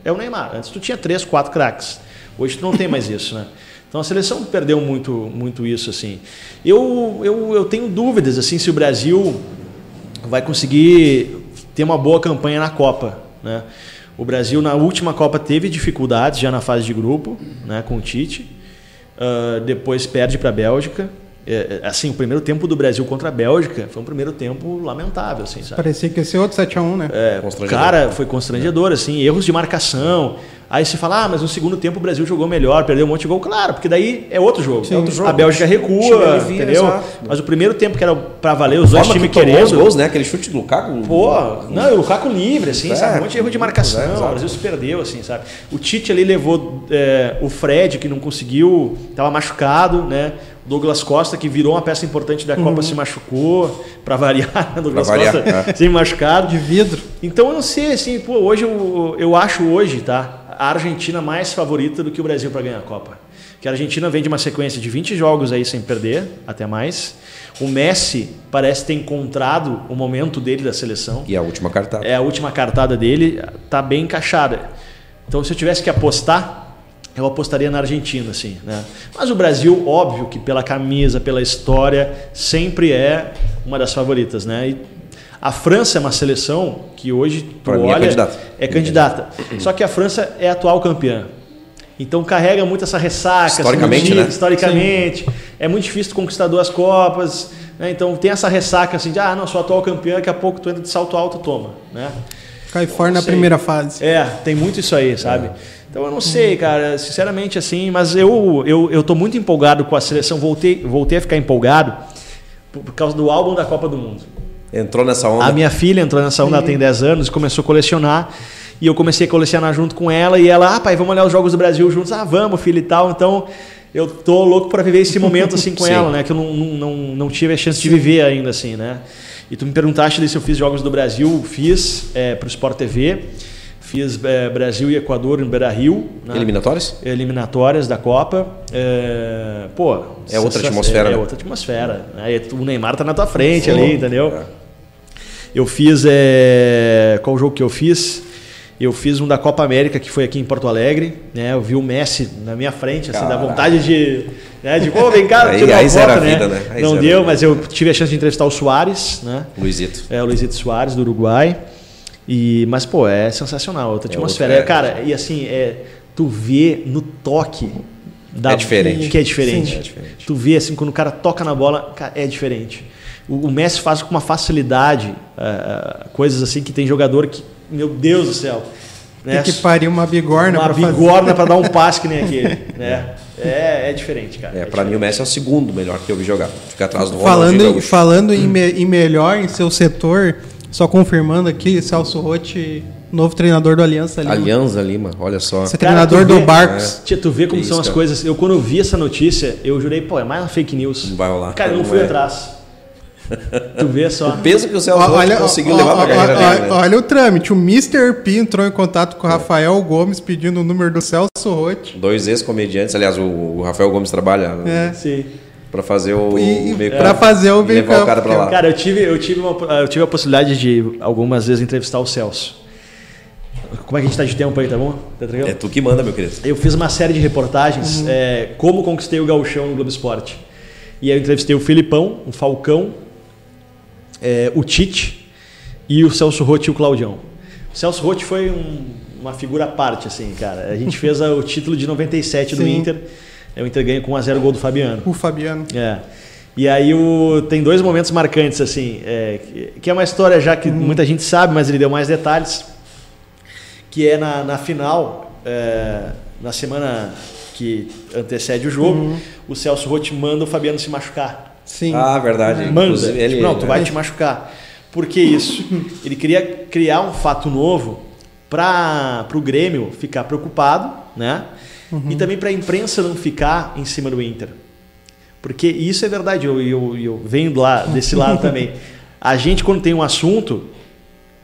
É o Neymar. Antes tu tinha três, quatro craques. Hoje tu não tem mais isso, né? Então a seleção perdeu muito, muito isso, assim. Eu, eu, eu tenho dúvidas, assim, se o Brasil vai conseguir ter uma boa campanha na Copa, né? O Brasil na última Copa teve dificuldades já na fase de grupo, né, com o Tite. Ah, depois perde para a Bélgica. É, é, assim, o primeiro tempo do Brasil contra a Bélgica foi um primeiro tempo lamentável, assim, sabe? Parecia que ia ser outro 7x1, né? É, Constrangedor. cara, foi constrangedor, assim, erros de marcação. Aí se fala, ah, mas no segundo tempo o Brasil jogou melhor, perdeu um monte de gol. Claro, porque daí é outro jogo. Sim. É outro jogo. A Bélgica recua, alivia, entendeu? exato. Mas o primeiro tempo que era pra valer, os dois times que tomou os querendo. gols, né? Aquele chute do Lukaku. Pô, não, o Lukaku livre, assim, É, sabe? Um monte de erro de marcação. é, o Brasil se perdeu, assim, sabe? O Tite ali levou é, o Fred, que não conseguiu, estava machucado, né? Douglas Costa, que virou uma peça importante da Copa, se machucou, para variar, né? Douglas variar, Costa é. sem machucado. De vidro. Então eu não sei, assim, pô, hoje eu, eu acho hoje, tá? A Argentina mais favorita do que o Brasil para ganhar a Copa. que a Argentina vem de uma sequência de 20 jogos aí sem perder, até mais. O Messi parece ter encontrado o momento dele da seleção. E a última cartada. É a última cartada dele, tá bem encaixada. Então, se eu tivesse que apostar, eu apostaria na Argentina, assim, né? Mas o Brasil, óbvio que pela camisa, pela história, sempre é uma das favoritas, né? E a França é uma seleção que hoje tu Pra é olha, candidata. é candidata. Só que a França é a atual campeã. Então carrega muito essa ressaca, Historicamente, motivo, né? historicamente. É muito difícil conquistar duas Copas. né? Então tem essa ressaca assim de, ah, não, sou atual campeã, daqui a pouco tu entra de salto alto, toma. Né? Cai fora na sei. primeira fase. É, tem muito isso aí, sabe? Então eu não sei, cara, sinceramente assim, mas eu, eu, eu tô muito empolgado com a seleção, voltei, voltei a ficar empolgado por, por causa do álbum da Copa do Mundo. Entrou nessa onda. A minha filha entrou nessa onda, ela tem 10 anos, começou a colecionar. E eu comecei a colecionar junto com ela. E ela, ah, pai, vamos olhar os jogos do Brasil juntos. Ah, vamos, filho e tal. Então, eu tô louco para viver esse momento assim com Sim. ela, né? Que eu não, não, não, não tive a chance de viver ainda, assim, né? E tu me perguntaste ali se eu fiz jogos do Brasil. Fiz é, pro Sport TV. Fiz é, Brasil e Equador no Beira Rio. Né? Eliminatórias? eliminatórias da Copa. É, pô, É outra atmosfera, É, né? outra atmosfera. né? O Neymar tá na tua frente Sim. ali, entendeu? É. Eu fiz. É... Qual jogo que eu fiz? Eu fiz um da Copa América que foi aqui em Porto Alegre. Né? Eu vi o Messi na minha frente, assim, dá Caralho. vontade de. Né? De, pô, vem cá, Aí- tira uma aí zera foto, a né? vida, né? Aí Não a deu, vida. mas eu tive a chance de entrevistar o Soares, né? Luizito. É, o Luizito Soares, do Uruguai. E, mas, pô, é sensacional, outra É atmosfera. outra, É, cara, e assim, é, tu vê no toque. Da, É diferente. Que é diferente. Sim, é diferente. Tu vê, assim, quando o cara toca na bola, cara, é diferente. O, o Messi faz com uma facilidade é, coisas assim que tem jogador que, meu Deus do céu. Né? Tem que parir uma bigorna uma bigorna pra dar um passe que nem aquele. Né? É, é diferente, cara. É, pra mim o Messi é o segundo melhor que eu vi jogar. Fica atrás do Falando, Ronaldinho em, Gaúcho. falando em, me- em melhor em seu setor, só confirmando aqui, Celso Rotti, novo treinador do Aliança Lima. Alianza Lima, olha só. Ser Cara, treinador do vê- Barcos. Tia, tu vê como Que são isso, as cara. coisas. Eu, quando eu vi essa notícia, eu jurei, pô, é mais uma fake news. Não vai rolar. Cara, eu não Não fui é. atrás. tu vê só. O peso que o Celso Olha, conseguiu ó, levar pra carreira ó, dele, né? olha o trâmite. O Mr. P entrou em contato com o Rafael Gomes pedindo o número do Celso Rotti. Dois ex-comediantes, aliás, o, o Rafael Gomes trabalha É. Sim. pra fazer o, E- o meio campo. fazer o meio levar o cara pra lá. Cara, eu tive, eu, tive uma, eu tive a possibilidade de algumas vezes entrevistar o Celso. Como é que a gente tá de tempo aí, tá bom? Tá tranquilo? É tu que manda, meu querido. Eu fiz uma série de reportagens, é, como conquistei o gauchão no Globo Esporte. E aí eu entrevistei o Filipão, o Falcão, é, o Tite e o Celso Rotti e o Claudião. O Celso Rotti foi um- uma figura à parte, assim, cara. A gente fez o título de 97 do Sim. Inter. É, O Inter ganha com 1x0 gol do Fabiano. O Fabiano. É. E aí o, tem dois momentos marcantes, assim, é, que, é uma história já que muita gente sabe, mas ele deu mais detalhes, que é na, na final, é, na semana que antecede o jogo, o Celso Rotti manda o Fabiano se machucar. Sim. Ah, verdade. Manda. Inclusive, ele, Tipo, não, tu né? vai te machucar. Por que isso? Ele queria criar um fato novo para o Grêmio ficar preocupado, né? E também para a imprensa não ficar em cima do Inter. Porque isso é verdade, eu, eu, eu venho lá, desse lado também. A gente, quando tem um assunto,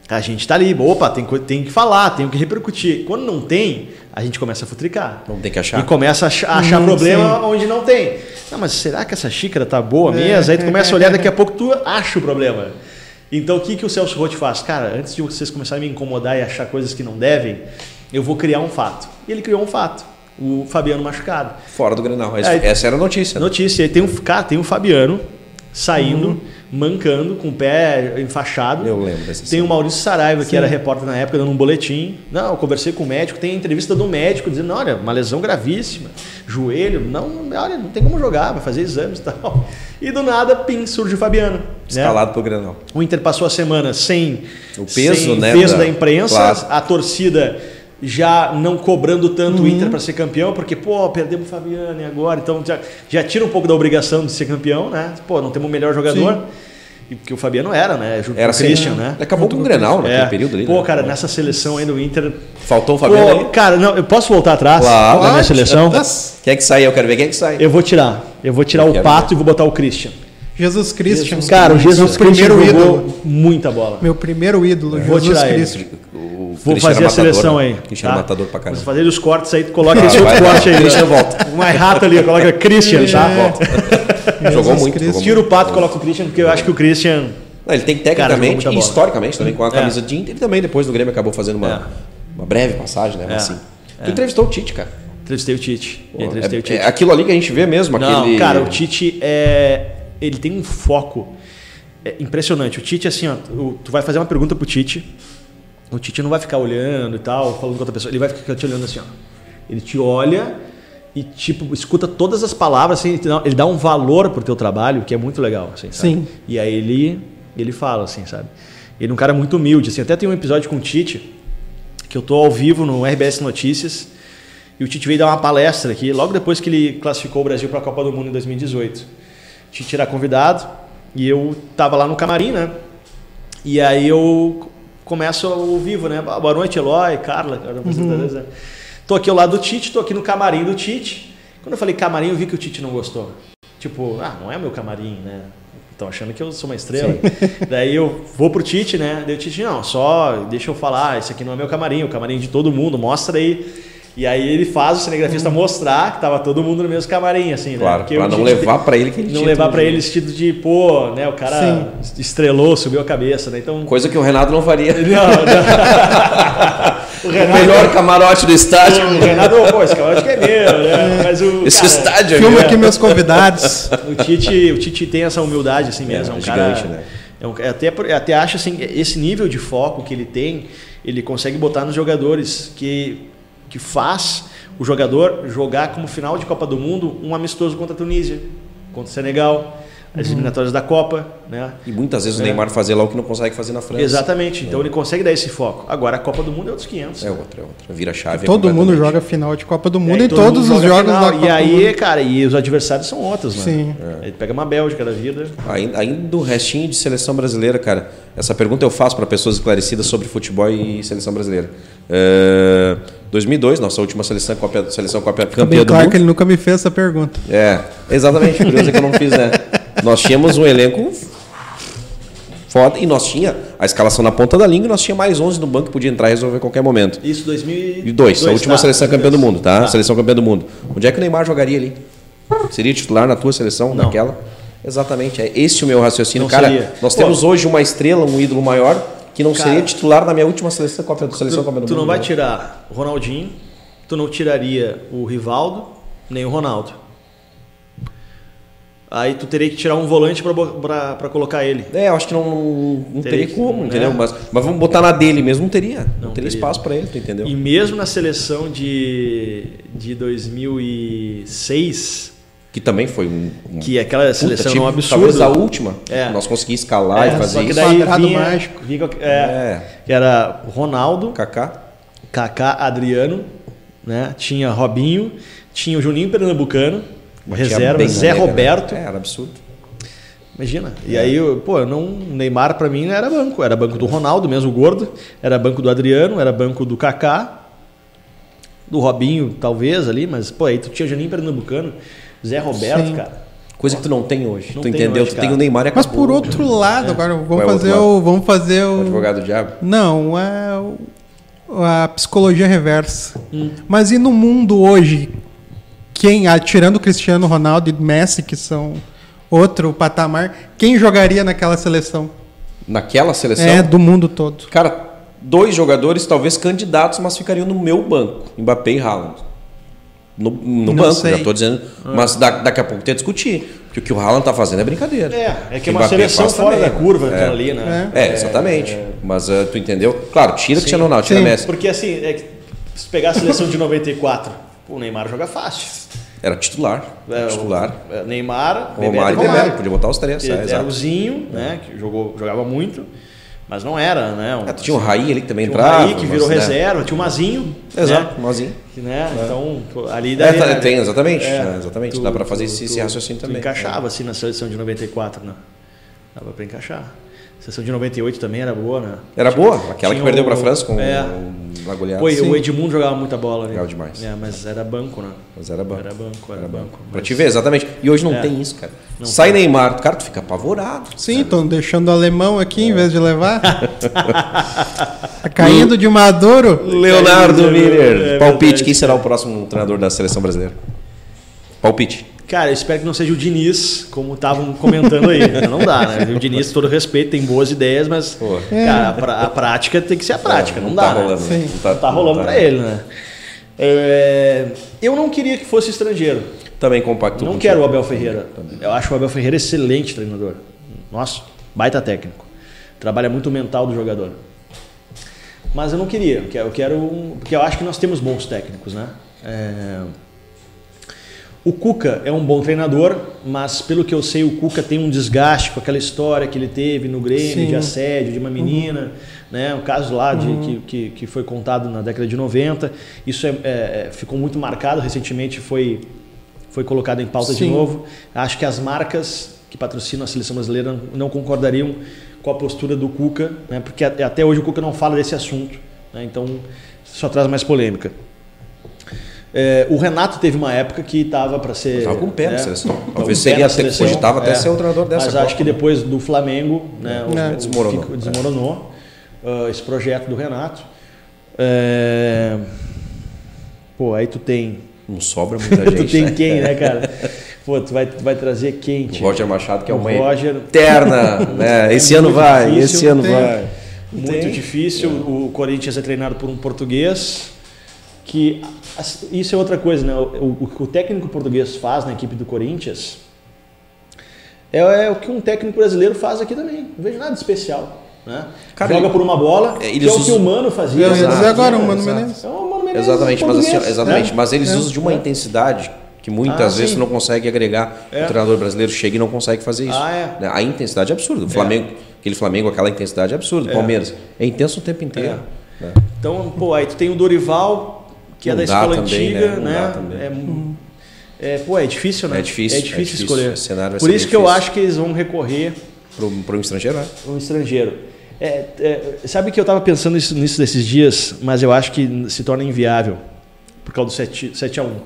a gente tá ali, opa, tem, tem que falar, tem que repercutir. Quando não tem, a gente começa a futricar. Não tem que achar. E começa a ach- a achar Hum, problema sim. onde não tem. Não, mas será que essa xícara tá boa É. mesmo? Aí tu começa a olhar, daqui a pouco tu acha o problema. Então o que, que o Celso Rotti faz? Cara, antes de vocês começarem a me incomodar e achar coisas que não devem, eu vou criar um fato. E ele criou um fato. O Fabiano machucado. Fora do Grenal. Essa, Aí- essa era a notícia. né? Notícia, aí tem um, cara, tem um Fabiano saindo, Uhum. Mancando, com o pé enfaixado. Eu lembro dessa Tem o Maurício Saraiva, que Sim. era repórter na época, dando um boletim. Não, eu conversei com o médico, tem a entrevista do médico dizendo, olha, uma lesão gravíssima, joelho, não, olha, não tem como jogar, vai fazer exames e tal. E do nada, pim, surge o Fabiano. né? Escalado pro Grenal. O Inter passou a semana sem O peso, sem né, peso da- da, imprensa, claro. a torcida já não cobrando tanto Uhum. o Inter para ser campeão, porque, pô, perdemos o Fabiano e agora, então já, já tira um pouco da obrigação de ser campeão, né? Pô, não temos o melhor jogador. Sim. E porque o Fabiano era, né? Junto Era com o Christian, né? né? Acabou com o Grenal naquele É. período ali. Pô, né? cara, nessa seleção aí do Inter. Faltou o Fabiano Pô, aí? cara, não, eu posso voltar atrás Claro. na minha seleção? Nossa. Quem é que sai? Eu quero ver quem é que sai. Eu vou tirar. Eu vou tirar Eu o Pato e vou botar o Christian. Jesus Christian. Cara, o Jesus Christian primeiro jogou ídolo. muita bola. Meu primeiro ídolo, Vou Jesus. Cristo. O Vou Christian fazer a matador, seleção né? aí. Christian tá? matador pra caramba. Vou fazer os cortes aí, tu coloca Ah, esse outro corte aí. Christian né? volta. Um mais rato ali, coloca Christian, Christian tá? volta. jogou muito. Jogou Tira o pato e coloca o Christian, porque eu acho que o Christian. Não, ele tem Cara, tecnicamente muita e historicamente também, com a camisa de Inter. Ele também, depois do Grêmio, acabou fazendo uma, É. uma breve passagem, né? Mas É. assim. Tu entrevistou o Tite, cara. Entrevistei o Tite. Pô, Entrevistei o é, Tite. é aquilo ali que a gente vê mesmo, Não, aquele. cara, o Tite é. Ele tem um foco é impressionante. O Tite, assim, ó, tu, tu vai fazer uma pergunta pro Tite, o Tite não vai ficar olhando e tal, falando com outra pessoa, ele vai ficar te olhando assim, ó. Ele te olha e, tipo, escuta todas as palavras, assim, ele dá- um valor pro teu trabalho, que é muito legal, assim, sabe? Sim. E aí ele, ele fala, assim, sabe? Ele é um cara muito humilde, assim. Até tem um episódio com o Tite, que eu tô ao vivo no RBS Notícias, e o Tite veio dar uma palestra aqui, logo depois que ele classificou o Brasil para a Copa do Mundo em 2018. O Tite era convidado e eu tava lá no camarim, né? E aí eu começo ao vivo, né? Boa noite, Eloy, Carla. Uhum. Tô aqui ao lado do Tite, tô aqui no camarim do Tite. Quando eu falei camarim, eu vi que o Tite não gostou. Tipo, ah, não é meu camarim, né? Estão achando que eu sou uma estrela. Daí eu vou pro Tite, né? Daí o Tite, não, só deixa eu falar, esse aqui não é meu camarim, é o camarim de todo mundo, mostra aí. E aí ele faz o cinegrafista mostrar que tava todo mundo no mesmo camarim, assim, né? Claro, Porque pra o não levar pra ele aquele Não título levar pra de- ele esse título de, pô, né? O cara estrelou, subiu a cabeça, né? Então. Coisa que o Renato não faria. Não, não. o O Renato. melhor camarote do estádio. O Renato, pô, esse acho que é meu, né? Mas o. Esse cara, estádio é Filma meu. aqui meus convidados. O Tite, o Tite tem essa humildade assim mesmo, é, É, um gigante, cara, né? é um, é até eu até acho assim, esse nível de foco que ele tem, ele consegue botar nos jogadores que que faz o jogador jogar como final de Copa do Mundo um amistoso contra a Tunísia, contra o Senegal, as eliminatórias da Copa, né? E muitas vezes É. o Neymar fazer lá o que não consegue fazer na França. Exatamente. Então ele consegue dar esse foco. Agora a Copa do Mundo é outros 500. É outra, é outra. Vira chave. Todo mundo joga final de Copa do É, Mundo e, todo todos os jogos final. da Copa E do aí, Mundo. cara, e os adversários são outros, né? Sim. Aí pega uma Bélgica da vida. Ainda, ainda do restinho de seleção brasileira, cara. Essa pergunta eu faço para pessoas esclarecidas sobre futebol e seleção brasileira. É, 2002, nossa última seleção, Copa, seleção Copa, Bem campeã do claro mundo. que ele nunca me fez essa pergunta. É, exatamente. Curioso é que eu não fiz, né? Nós tínhamos um elenco foda e nós tinha a escalação na ponta da língua e nós tinha mais 11 no banco que podia entrar e resolver a qualquer momento. Isso, 2002. E dois, a última tá, seleção campeã do 2002. mundo, tá? Tá. Seleção campeã do mundo. Onde é que o Neymar jogaria ali? Seria titular na tua seleção, Não. naquela? Exatamente, é esse o meu raciocínio. Não Cara, seria. nós Pô. temos hoje uma estrela, um ídolo maior, que não Cara, seria titular na minha última seleção, Copa, seleção campeã do Tu mundo. não vai tirar o Ronaldinho, tu não tiraria o Rivaldo, nem o Ronaldo. Aí tu teria que tirar um volante pra colocar ele. É, eu acho que não, não, não Teria teria como, é. entendeu? Mas, mas vamos botar na dele mesmo, não teria. Não, Não teria teria. espaço pra ele, tu entendeu? E mesmo na seleção de, de 2006, Que também foi um. um que aquela seleção time, é. Talvez a última. É. Nós conseguimos escalar É, e fazer só que isso. daí Quadrado vinha, mágico. vinha- é, É. que era Ronaldo, Kaká. Kaká, Adriano, né? Tinha Robinho, tinha o Juninho Pernambucano, batia reserva, Zé né? Roberto. É, era absurdo. Imagina. E aí, eu- pô, não, o Neymar pra mim não era banco, era banco do Ronaldo, mesmo gordo, era banco do Adriano, era banco do Kaká, do Robinho, talvez ali, mas pô, aí tu tinha Juninho Pernambucano, Zé Roberto, Sim. cara. Coisa que tu não tem hoje. Não tu tem entendeu? hoje, tu tem o Neymar e Mas acabou. por outro lado, agora Qual vamos é o fazer lado? o. Vamos fazer O o. advogado do diabo? Não, é o- a psicologia reversa. Hum. Mas e no mundo hoje? Quem, ah, tirando o Cristiano Ronaldo e Messi, que são outro patamar, quem jogaria naquela seleção? Naquela seleção. É, do mundo todo. Cara, dois jogadores talvez candidatos, mas ficariam no meu banco. Mbappé e Haaland. No, no Não banco, sei. já tô dizendo. Mas da- daqui a pouco tem a discutir. Porque o que o Haaland tá fazendo é brincadeira. É, é que é uma Mbappé seleção fora também, da curva É. ali, né? É, exatamente. Mas ah, tu entendeu? Claro, tira o Cristiano Ronaldo, tira Sim. Messi. Porque assim, é que se pegar a seleção de 94, pô, o Neymar joga fácil. Era titular. É, titular. o- é, Neymar, Romário Bebeto. Romário. Podia botar os três. É, Era o Zinho, né, que jogou, jogava muito, mas não era, né? Um, É, tinha o Raí ali que também tinha um entrava. Raí que virou mas, né? reserva, tinha o Mazinho, Exato, né? Mazinho. Que, né? Então, ali É, daí, tá- né, tem, exatamente. é, é, exatamente. tu- Dá pra fazer tu- esse, tu- esse raciocínio tu também. encaixava assim na seleção de 94, né? Dava pra encaixar. A seleção de 98 também era boa, né? Era boa? Aquela que tinha perdeu o- para a França com É. uma goleada. E Sim. o Edmundo jogava muita bola, né? Jogava demais. É, mas era banco, né? Mas era banco. Era banco, era, Era banco. banco. Pra Mas- te ver, exatamente. E hoje não É. tem isso, cara. Não Sai Neymar, cara, tu fica apavorado. Sim, estão deixando o alemão aqui É. em vez de levar. tá caindo de Maduro. Leonardo É Miller. Palpite, quem cara. será o próximo treinador da seleção brasileira? Palpite. Cara, eu espero que não seja o Diniz, como estavam comentando aí. Não dá, né? O Diniz, todo respeito, tem boas ideias, mas Pô. cara, a, pra- a prática tem que ser a prática, não, dá. tá né? rolando. Sim. Não tá rolando pra ele, né? É, eu não queria que fosse estrangeiro. Também compacto. não quero o Abel Ferreira. Eu acho o Abel Ferreira excelente treinador. Nossa, baita técnico. Trabalha muito o mental do jogador. Mas eu não queria. Eu quero, eu quero um- porque eu acho que nós temos bons técnicos, né? É, o Cuca é um bom treinador, mas pelo que eu sei, o Cuca tem um desgaste com aquela história que ele teve no Grêmio, Sim. de assédio de uma menina, né? O caso lá de, que, que, que foi contado na década de 90. Isso é, é, é, ficou muito marcado, recentemente foi, foi colocado em pauta de Sim. novo. Acho que as marcas que patrocinam a seleção brasileira não concordariam com a postura do Cuca, né? porque até hoje o Cuca não fala desse assunto. né? Então, só traz mais polêmica. É, o Renato teve uma época que estava para ser. Tava com o pé na né, seleção. com o Talvez seria na até- seleção, cogitava até ser o treinador dessa Mas Copa, acho que né? depois do Flamengo, né, o, É. o- Desmoronou. fica- desmoronou ah, esse projeto do Renato. É, Pô, aí tu tem. Não sobra muita tu gente. tem né? quem, né, cara? Pô, tu vai, tu vai trazer quem? O? Roger Machado, que é O uma Roger- eterna, né? Esse ano vai, difícil, esse ano tem. vai. Muito Tem. difícil. O Corinthians é treinado por um português. Que isso é outra coisa, né? O, o- o que o técnico português faz na equipe do Corinthians é, é o que um técnico brasileiro faz aqui também. Não vejo nada de especial. Né? Cara, Joga por uma bola, é, que é o que o Mano fazia. Eu ia dizer agora, o Mano. Menezes. É o Mano Menezes Exatamente, mas, assim, exatamente, né? mas eles É, usam de uma é. intensidade que muitas Ah, vezes sim. não consegue agregar. É. O treinador brasileiro chega e não consegue fazer isso. Ah, é. Né? A intensidade é absurda. O Flamengo, aquele Flamengo, aquela intensidade é absurda. É. Palmeiras é intenso o tempo inteiro. né? Então, pô, aí tu tem o Dorival, que é Não da dá escola também, antiga, né? Né? É, é, pô, é difícil, né? É difícil, É é difícil difícil. escolher. O cenário vai Por ser isso que eu difícil. acho que eles vão recorrer Para um estrangeiro, né? um estrangeiro. É, é, sabe que eu estava pensando nisso, nisso desses dias, mas eu acho que se torna inviável por causa do 7, 7 a 1 O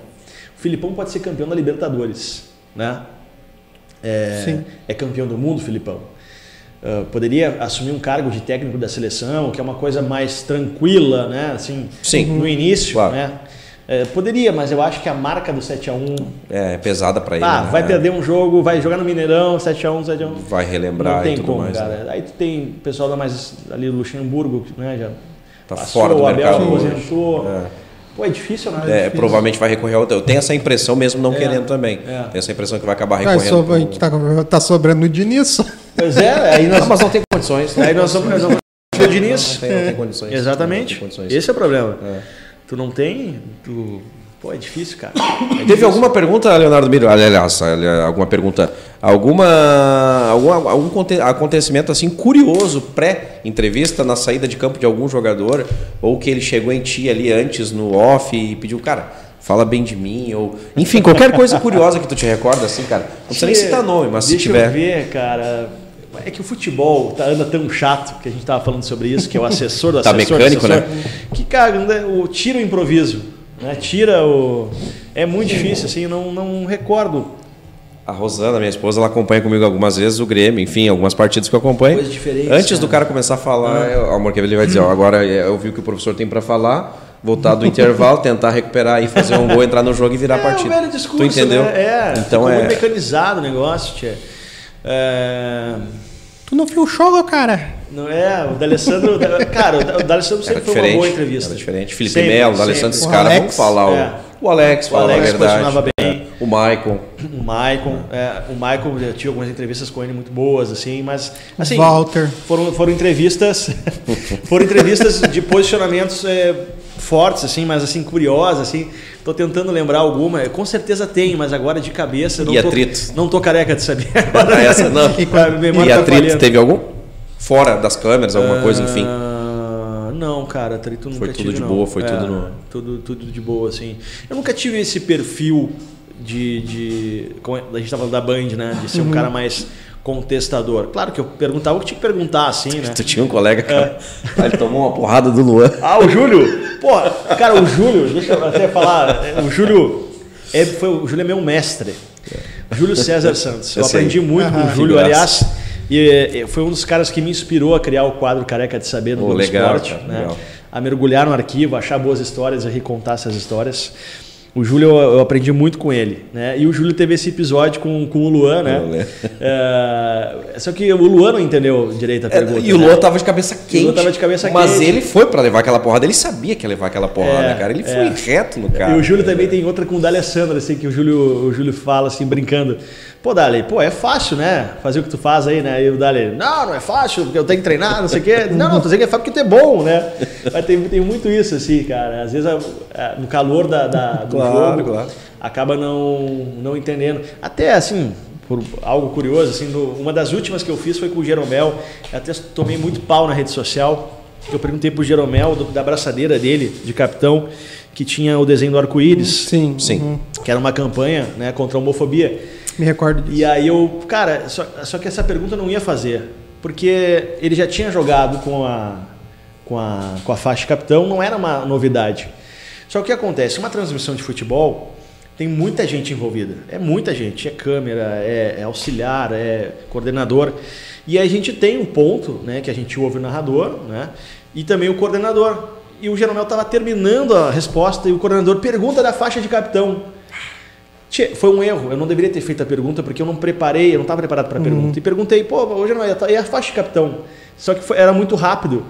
Filipão pode ser campeão da Libertadores, né? É, Sim. é campeão do mundo, Filipão. Ah, poderia assumir um cargo de técnico da seleção, que é uma coisa mais tranquila, né? Assim, Sim. no início, Claro. né? É, poderia, mas eu acho que a marca do 7 a 1 É pesada para ele. ah, né? vai perder um jogo, vai jogar no Mineirão, 7x1, 7x1. Vai relembrar Não tem e tudo como, mais. cara. né? Aí tu tem o pessoal da mais ali do Luxemburgo, né? Já Tá passou, fora do o Abel mercado aposentou. É. Pô, é difícil, né? É, difícil. provavelmente vai recorrer ao outro. Eu tenho essa impressão mesmo não É, querendo também. é. Tenho essa impressão que vai acabar recorrendo. só- pro- a gente tá, tá sobrando o Diniz. Pois é, aí nós, Ah, mas não tem condições. aí nós somos nós vamos o Diniz. Não tem, não tem condições. Exatamente. Não tem condições. Esse é o problema. É. Tu não tem, tu... Pô, é difícil, cara. É Teve difícil. alguma pergunta, Leonardo Miro? Aliás, ali- alguma pergunta, alguma algum, algum conte- acontecimento assim curioso pré-entrevista na saída de campo de algum jogador ou que ele chegou em ti ali antes no off e pediu, cara, fala bem de mim ou enfim, qualquer coisa curiosa que tu te recorda assim, cara. Não precisa nem citar nome, mas se Deixa tiver. eu ver, cara. É que o futebol tá, anda tão chato que a gente tava falando sobre isso, que é o assessor do Tá assessor. do mecânico, assessor, né? Que, cara, né, o, tira o improviso. Né? Tira o. É muito difícil, assim, eu não, não recordo. A Rosana, minha esposa, ela acompanha comigo algumas vezes o Grêmio, enfim, algumas partidas que eu acompanho. Coisas diferentes, Antes do né? cara começar a falar, eu- amor, que ele vai dizer, ó, agora é, eu vi o que o professor tem para falar, voltar do intervalo, tentar recuperar e fazer um gol, entrar no jogo e virar a é partida. o velho discurso, tu entendeu? né? É, então ficou é muito mecanizado o negócio, tia. É, Tu não viu o show, cara? não é, o D'Alessandro. cara, o D'Alessandro sempre foi uma boa entrevista. Era diferente. Felipe Sempre, Melo, o sempre. Alessandro, esses O caras, vamos falar é. o, o Alex, O Alex a verdade. posicionava bem. É. O Michael. O Maicon, é, o Maicon, eu tive algumas entrevistas com ele muito boas, assim, mas assim, Walter. foram, foram entrevistas, foram entrevistas de posicionamentos é, fortes, assim, mas assim curiosas, assim. Tô tentando lembrar alguma, com certeza tem, mas agora de cabeça não E tô, atrito? não tô careca de saber. Ah, essa não. Memória E tá atrito, falhando. teve algum? Fora das câmeras, alguma coisa, enfim. Ah, Não, cara, atrito nunca Foi tudo tive, de não. boa, foi É, tudo no- tudo, tudo de boa, assim. Eu nunca tive esse perfil de. de como a gente tava falando da Band, né? De ser Uhum. um cara mais contestador. Claro que eu perguntava o que tinha que perguntar, assim, né? Tu tinha um colega, cara. Ah, ele tomou uma porrada do Luan. Ah, o Júlio? Pô, cara, o Júlio, deixa eu até falar, o Júlio é, foi, o Júlio é meu mestre. Júlio César Santos. Eu, aprendi muito com o Júlio, aliás. E, e foi um dos caras que me inspirou a criar o quadro Careca de Saber no Pô, Globo legal, Esporte. cara, né? legal. A mergulhar no arquivo, achar boas histórias e recontar essas histórias. O Júlio, eu aprendi muito com ele. Né? E o Júlio teve esse episódio com, com o Luan, né? Lembro. É, só que o Luan não entendeu direito a É, pergunta. e o né? Luan tava de cabeça quente. Luan tava de cabeça mas quente. ele foi pra levar aquela porrada. Ele sabia que ia levar aquela porrada, É, cara. Ele é. foi reto no cara. E o Júlio também tem outra com o D'Alessandro, assim, que o Júlio, o Júlio fala assim, brincando. Pô, Dali, pô, é fácil, né? Fazer o que tu faz aí, né? E o Dali, não, não é fácil, porque eu tenho que treinar, não sei o quê. Não, não, tô dizendo que é fácil porque tu é bom, né? Mas tem, tem muito isso, assim, cara. Às vezes, a- a- no calor da, da- do Claro, jogo, claro. acaba não, não entendendo. Até, assim, por algo curioso, assim, no- uma das últimas que eu fiz foi com o Jeromel. Eu até tomei muito pau na rede social. Eu perguntei pro Jeromel, do- da braçadeira dele, de capitão, que tinha o desenho do arco-íris Sim. Sim. uhum. que era uma campanha né, contra a homofobia. Me recordo disso. E aí eu, cara, só, só que essa pergunta eu não ia fazer, porque ele já tinha jogado com a, com a, com a faixa de capitão, não era uma novidade. Só que o que acontece? Uma transmissão de futebol tem muita gente envolvida, é muita gente, é câmera, é, é auxiliar, é coordenador. E aí a gente tem um ponto, né, que a gente ouve o narrador, né, e também o coordenador. E o Jeromel estava terminando a resposta e o coordenador pergunta da faixa de capitão. Foi um erro. Eu não deveria ter feito a pergunta porque eu não preparei, eu não estava preparado para a pergunta. E perguntei, pô, hoje não é, e a faixa de capitão? Só que foi- era muito rápido.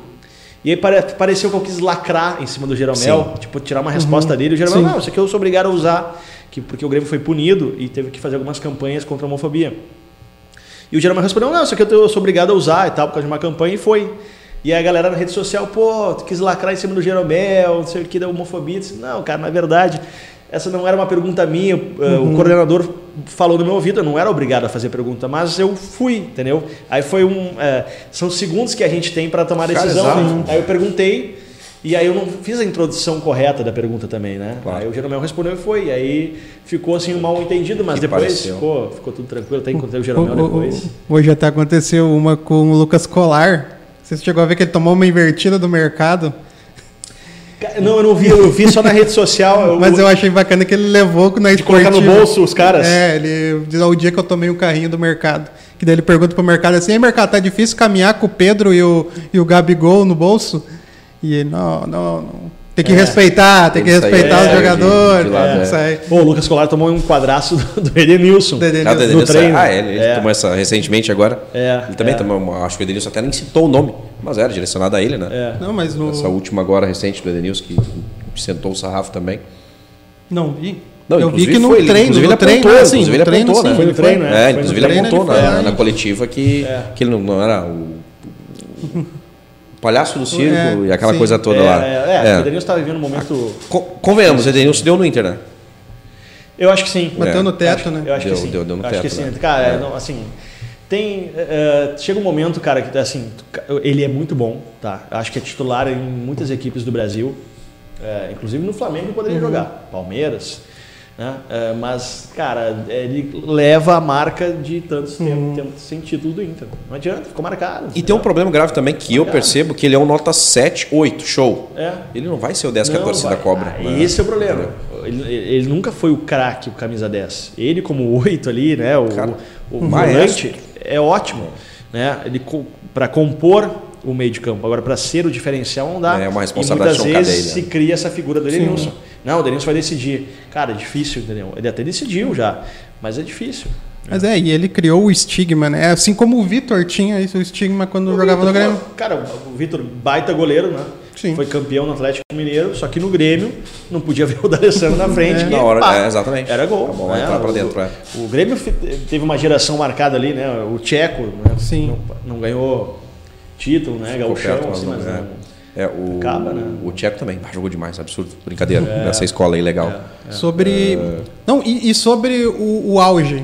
E aí pare- pareceu que eu quis lacrar em cima do Jeromel, tipo, tirar uma resposta dele. O Jeromel, Sim. não, isso aqui eu sou obrigado a usar, que, porque o Grêmio foi punido e teve que fazer algumas campanhas contra a homofobia. E o Jeromel respondeu, não, isso aqui eu sou obrigado a usar e tal, por causa de uma campanha, e foi. E aí a galera na rede social, pô, tu quis lacrar em cima do Jeromel, não sei o que, da homofobia. Eu disse, não, cara, na verdade, essa não era uma pergunta minha. uh, O coordenador falou no meu ouvido, eu não era obrigado a fazer pergunta, mas eu fui, entendeu? Aí foi um. é, são segundos que a gente tem para tomar Cara, decisão. né? Aí eu perguntei. E aí eu não fiz a introdução correta da pergunta também, né? Claro. Aí o Jeromel respondeu e foi. E aí ficou assim um mal entendido, mas Que depois pareceu. ficou, ficou tudo tranquilo. Até encontrei o Jeromel o- depois. o- Hoje até aconteceu uma com o Lucas Colar. Você chegou a ver que ele tomou uma invertida do mercado? Não, eu não vi, eu vi só na rede social. Eu, Mas eu achei bacana que ele levou na de colocar no esportiva. bolso os caras. É, ele diz "Ah, o dia que eu tomei um carrinho do mercado. Que daí ele pergunta pro mercado assim, ei mercado, tá difícil caminhar com o Pedro e o, e o Gabigol no bolso? E ele, não, não, não. Tem que É. respeitar, tem que Ele respeitar é, os jogadores. de lado, é, é. Pô, o Lucas Colar tomou um quadraço do, do Edenilson. Do Edenilson. Ah, o No Edenilson- treino. Ah, ele, ele É. tomou essa recentemente agora. É, Ele também é. tomou, acho que o Edenilson até nem citou o nome, mas era direcionado a ele, né? É. Não, mas no... Essa última agora recente do Edenilson que sentou o sarrafo também. Não vi. Não, eu vi inclusive que no foi, treino, no ele treino, apontou, assim, inclusive ele treino, apontou, sim, né? Foi no treino, né? É, no inclusive ele apontou ele na, coletiva que, É. que ele não, não era o, o palhaço do circo É, e aquela sim. coisa toda é, lá. É, é, É. o Edenilson estava vivendo um momento. Co- Convenhamos, o Edenilson deu no Inter, né? Eu acho que sim. Bateu É. no teto, acho, né? Eu acho Deu- que sim. deu- deu no Eu acho teto, que sim. Cara, É. não, assim, tem. eh, chega um momento, cara, que assim, ele é muito bom, tá? Acho que é titular em muitas equipes do Brasil. eh, inclusive no Flamengo ele Uhum. poderia jogar. Palmeiras. Né? Mas, cara, ele leva a marca de tantos tempos tempos sem título do Inter. Não adianta, ficou marcado. E tem um problema grave também que eu percebo que ele é um nota 7, 8, show. É. Ele não vai ser o 10 que a torcida vai. cobra. Ah, né? Esse é o problema. Ele, ele nunca foi o craque, o camisa 10. Ele, como 8 ali, né? O, Cara, o, um volante é ótimo. Né? Ele para compor o meio de campo. Agora, para ser o diferencial, não dá. É uma E responsabilidade muitas não vezes cadeia, né? se cria essa figura do Edenilson. Não, o Edenilson vai decidir. Cara, é difícil, entendeu? Ele até decidiu já, mas é difícil. Mas é, e ele criou o estigma, né? Assim como o Vitor tinha isso, o estigma quando O jogava no Vitor, Grêmio. Cara, o Vitor, baita goleiro, né? Sim. Foi campeão no Atlético Mineiro, só que no Grêmio não podia ver o D'Alessandro na frente. É. que, Na hora, pá, é, exatamente. Era gol. Né? entrar pra O- dentro, é. O Grêmio teve uma geração marcada ali, né? O Tcheco né? Sim. Não, não ganhou título, né? Ficou Gauchão, perto, assim, mas não- não. É, o, Acaba, né? o Tcheco também jogou demais, absurdo. Brincadeira, nessa escola aí legal. Sobre. Não, e, e sobre o, o auge.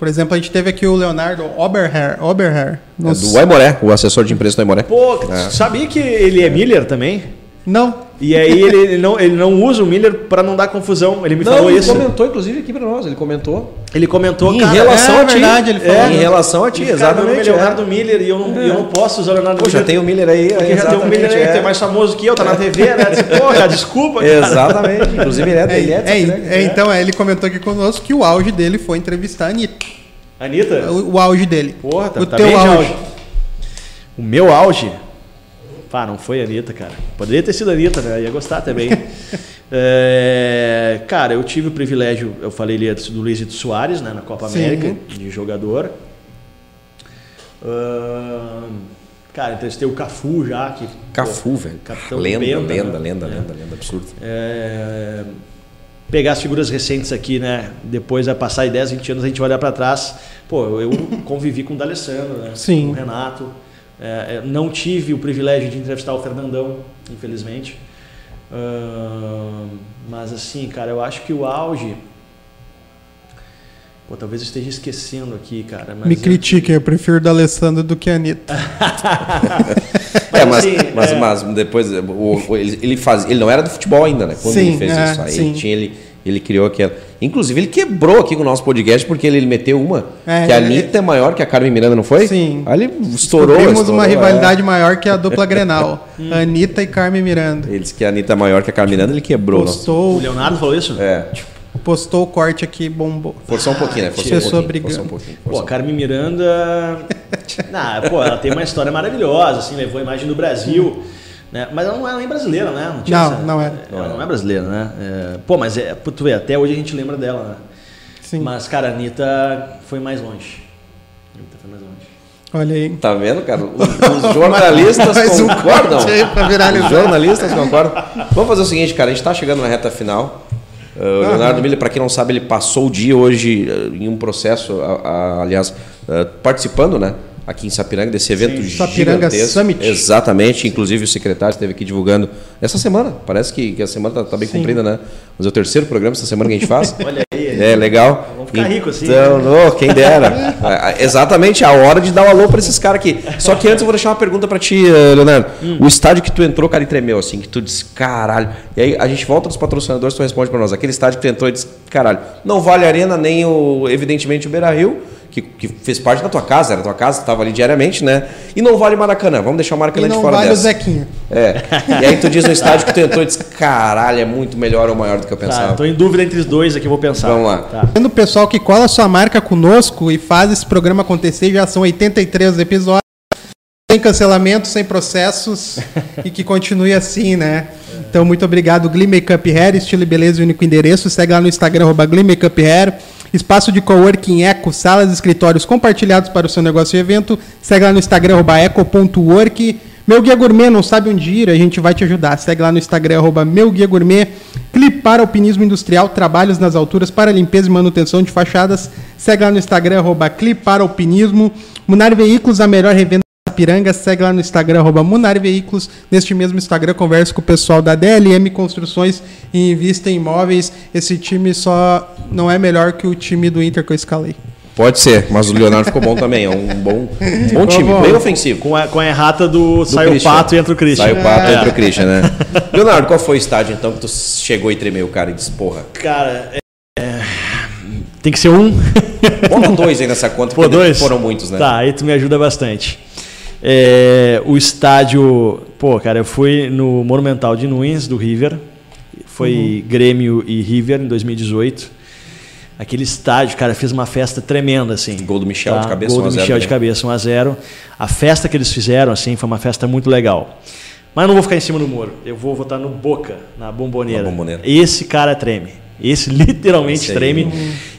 Por exemplo, a gente teve aqui o Leonardo Oberher. Oberher É nos- do Aimoré, o assessor de imprensa do Aimoré. Pô, É. sabia que ele é Miller também? Não, E aí ele, ele não, ele não usa o Miller para não dar confusão. Ele me Não, falou ele isso. comentou, inclusive, aqui pra nós. Ele comentou. Ele comentou, Em cara, relação é a ti. verdade, ele falou. É, em relação a ti, Cara, meu exatamente. é é. Leonardo Miller e eu não, eu não posso usar o Leonardo Pô, já Miller. tem o Miller aí. Porque já tem exatamente, Miller aí, é. é mais famoso que eu, tá na TV, né? Cara, desculpa, cara. Exatamente. Inclusive, ele é, ele é, É, é, é, então, é, ele comentou aqui conosco que o auge dele foi entrevistar a Anitta. Anitta? O, o auge dele. Porra, tá, o tá teu auge. auge. O meu auge? Pá, não foi a Anitta, cara. Poderia ter sido a Anitta, né? Ia gostar também. É, cara, eu tive o privilégio, eu falei ali antes do Luizito Soares, né, na Copa Sim. América, de jogador. Ahn, cara, entrevistei o Cafu já. Que, Cafu, pô, velho. Lenda, Benta, lenda, né? lenda, É. lenda, lenda, absurdo. É, pegar as figuras recentes aqui, né? Depois vai passar aí 10, 20 anos, a gente vai olhar para trás. Pô, eu convivi com o D'Alessandro, né? Sim. Com o Renato. É, é, não tive o privilégio de entrevistar o Fernandão, infelizmente. Ahn, mas assim, cara, eu acho que o auge. Pô, talvez eu esteja esquecendo aqui, cara. Mas Me eu- critiquem, eu prefiro da Alessandro do que a Anitta. É, mas, assim, mas, é. mas depois o- o- ele, ele faz, ele não era do futebol ainda, né? Quando Sim, ele fez é, isso. Aí sim. ele, tinha, ele, ele criou aquela. Inclusive, ele quebrou aqui com o nosso podcast porque ele, ele meteu uma É, que a ele- Anitta é maior que a Carmen Miranda, não foi? Sim. Aí ele estourou. Temos uma é. rivalidade maior que a dupla Grenal. Anitta e Carmen Miranda. Ele disse que a Anitta é maior que a Carmen Miranda, ele quebrou. nosso- O Postou, Leonardo falou isso? É. postou o corte aqui, bombou. Forçou um pouquinho, né? Forçou um pouquinho. brigando. Forçou um pouquinho. Pô, forçou a um Carmen Miranda. nah, pô, ela tem uma história maravilhosa, assim, levou a imagem do Brasil. Né? Mas ela não é nem brasileira, né? tinha Não, não é. Ela não é brasileira, né? É, pô, mas é, tu vê, até hoje a gente lembra dela, né? Sim. Mas, cara, a Anitta foi mais longe. A Anitta foi mais longe. Olha aí. Tá vendo, cara? Os, os jornalistas Mais um concordam. viralizar. Os jornalistas concordam. Vamos fazer o seguinte, cara. A gente tá chegando na reta final. Uh, o Leonardo Miller, para quem não sabe, ele passou o dia hoje uh, em um processo, a- aliás, uh, participando, né? Aqui em Sapiranga, desse evento Sapiranga gigantesco. Summit. Exatamente. Inclusive o secretário esteve aqui divulgando essa semana. Parece que, que a semana tá, tá bem comprida, né? Mas é o terceiro programa essa semana que a gente faz. Olha aí. É, legal. Vamos ficar rico assim, Então, ô, quem dera. É, Exatamente, a hora de dar o alô para esses caras aqui. Só que antes eu vou deixar uma pergunta para ti, eh, Leonardo. Hum. O estádio que tu entrou, cara, e tremeu, assim, que tu disse, caralho. E aí a gente volta dos patrocinadores, tu responde para nós. Aquele estádio que tu entrou e disse, caralho, não vale a arena, nem o, evidentemente, o Beira Rio. Que, que fez parte da tua casa, era tua casa, estava ali diariamente, né? E não vale o Maracanã, vamos deixar o E Maracanã de não fora vale o dessa. Zequinha. É. E aí tu diz no estádio que tu entrou e disse, caralho, é muito melhor ou maior do que eu Tá, pensava. tô em dúvida entre os dois aqui, vou pensar. Vamos lá. Tá. Sendo o pessoal que cola sua marca conosco e faz esse programa acontecer, já são 83 episódios. Sem cancelamento, sem processos e que continue assim, né? Então, muito obrigado, Glee Makeup Hair, estilo e beleza e único endereço. Segue lá no Instagram, arroba Glee Makeup Hair. Espaço de coworking Eco, salas e escritórios compartilhados para o seu negócio e evento. Segue lá no Instagram, eco.work. Meu Guia Gourmet, não sabe onde ir? A gente vai te ajudar. Segue lá no Instagram, arroba Meu Guia Gourmet. Clipar Alpinismo Industrial, trabalhos nas alturas para limpeza e manutenção de fachadas. Segue lá no Instagram, arroba Clipar Alpinismo. Munar Veículos, a melhor revenda da Piranga. Segue lá no Instagram, arroba Munar Veículos. Neste mesmo Instagram, converso com o pessoal da DLM Construções e invista em imóveis. Esse time só não é melhor que o time do Inter que eu escalei. Pode ser, mas o Leonardo ficou bom também. É um bom, bom time, bom. bem ofensivo. Com a, com a errata do, Do sai o pato e entra o Christian. Sai o pato É. e entra o Christian, né? Leonardo, qual foi o estádio então que tu chegou e tremeu, cara, e disse, porra, Cara, é- tem que ser um. bota dois aí nessa conta, Pô, porque dois? foram muitos, né? Tá, aí tu me ajuda bastante. É, o estádio. Pô, cara, eu fui no Monumental de Nunes, do River. Foi Grêmio e River em 2018. Aquele estádio, cara, fez uma festa tremenda, assim. Gol do Michel de cabeça, Gol 1 a do 0, Michel de cabeça, 1 a 0 A festa que eles fizeram, assim, foi uma festa muito legal. Mas eu não vou ficar em cima do muro. Eu vou votar no Boca, na bomboneira. Na Bomboneira. Esse cara treme. Esse literalmente Esse aí. treme.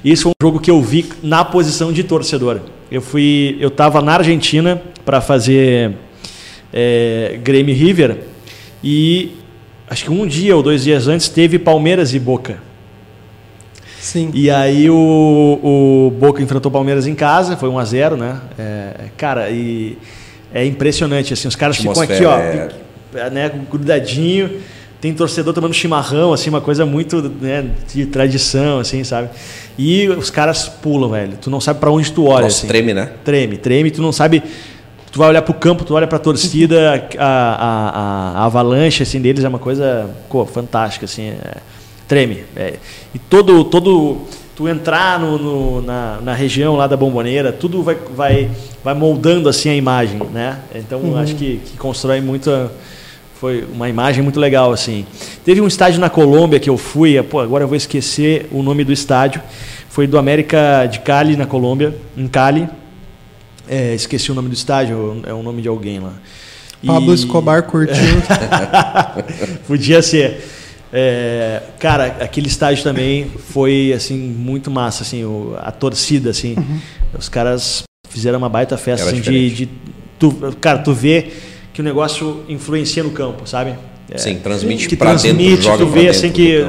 Isso foi um jogo que eu vi na posição de torcedor. Eu fui, eu estava na Argentina para fazer é, Grêmio e River e acho que um dia ou dois dias antes teve Palmeiras e Boca. Sim. E aí o, o Boca enfrentou o Palmeiras em casa, foi 1 a 0 né? É, cara, e é impressionante, assim, os caras ficam aqui, ó, né, grudadinho, tem torcedor tomando chimarrão, assim, uma coisa muito né, de tradição, assim, sabe? E os caras pulam, velho, tu não sabe para onde tu olha, Nossa, assim. treme, né? Treme, treme, tu não sabe tu vai olhar pro campo, tu olha pra torcida, a, a, a, a avalanche assim, deles é uma coisa pô, fantástica, assim, é, treme. É, e todo, todo tu entrar no, no, na, na região lá da bomboneira, tudo vai, vai, vai moldando assim a imagem, né? Então uhum. acho que, que constrói muita foi uma imagem muito legal assim. Teve um estádio na Colômbia que eu fui, pô, agora eu vou esquecer o nome do estádio. Foi do América de Cali na Colômbia, em Cali. É, esqueci o nome do estádio, é o nome de alguém lá. Pablo e... Escobar curtiu. Podia ser. É, cara, aquele estádio também foi assim muito massa, assim, o, a torcida, assim, uhum. os caras fizeram uma baita festa assim, de, de tu, cara, tu vê que o negócio influencia no campo, sabe? É, Sim, transmite que para dentro, joga tu vê assim que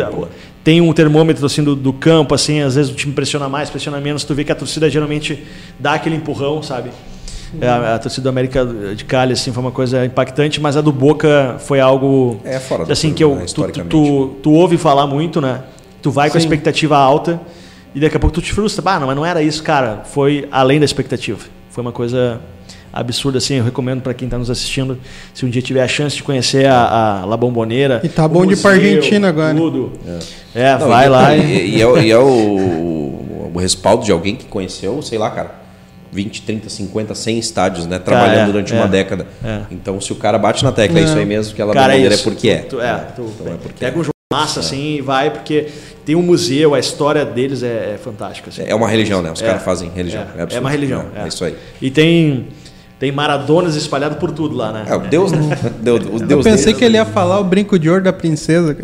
tem um termômetro assim do, do, campo, assim, às vezes o time pressiona mais, pressiona menos, tu vê que a torcida geralmente dá aquele empurrão, sabe? É, a, a, torcida do América de Cali assim foi uma coisa impactante, mas a do Boca foi algo é fora do assim que eu né, tu, tu, tu, tu, ouve falar muito, né? Tu vai Sim. com a expectativa alta e daqui a pouco tu te frustra. Ah, não, mas não era isso, cara. Foi além da expectativa. Foi uma coisa absurda assim. Eu recomendo para quem está nos assistindo, se um dia tiver a chance de conhecer a, a La Bomboneira. E tá bom de ir para Argentina agora. Tudo. É, é não, vai e, lá. E, e, é, e é o, o respaldo de alguém que conheceu, sei lá, cara 20, 30, 50, 100 estádios, né? Trabalhando é, durante é, uma década. É. Então, se o cara bate na tecla, é isso aí mesmo, que ela cara, bandeira é, é porque é. Tu, é, tu, então é porque pega um jogo massa assim e vai, porque tem um museu, a história deles é, é fantástica. Assim. É uma religião, né? Os caras fazem religião. É, uma religião. É, isso aí. E tem tem Maradonas espalhados por tudo lá, né? É, o Deus, né? Deus, o Deus Eu pensei Deus, que ele ia falar o brinco de ouro da princesa.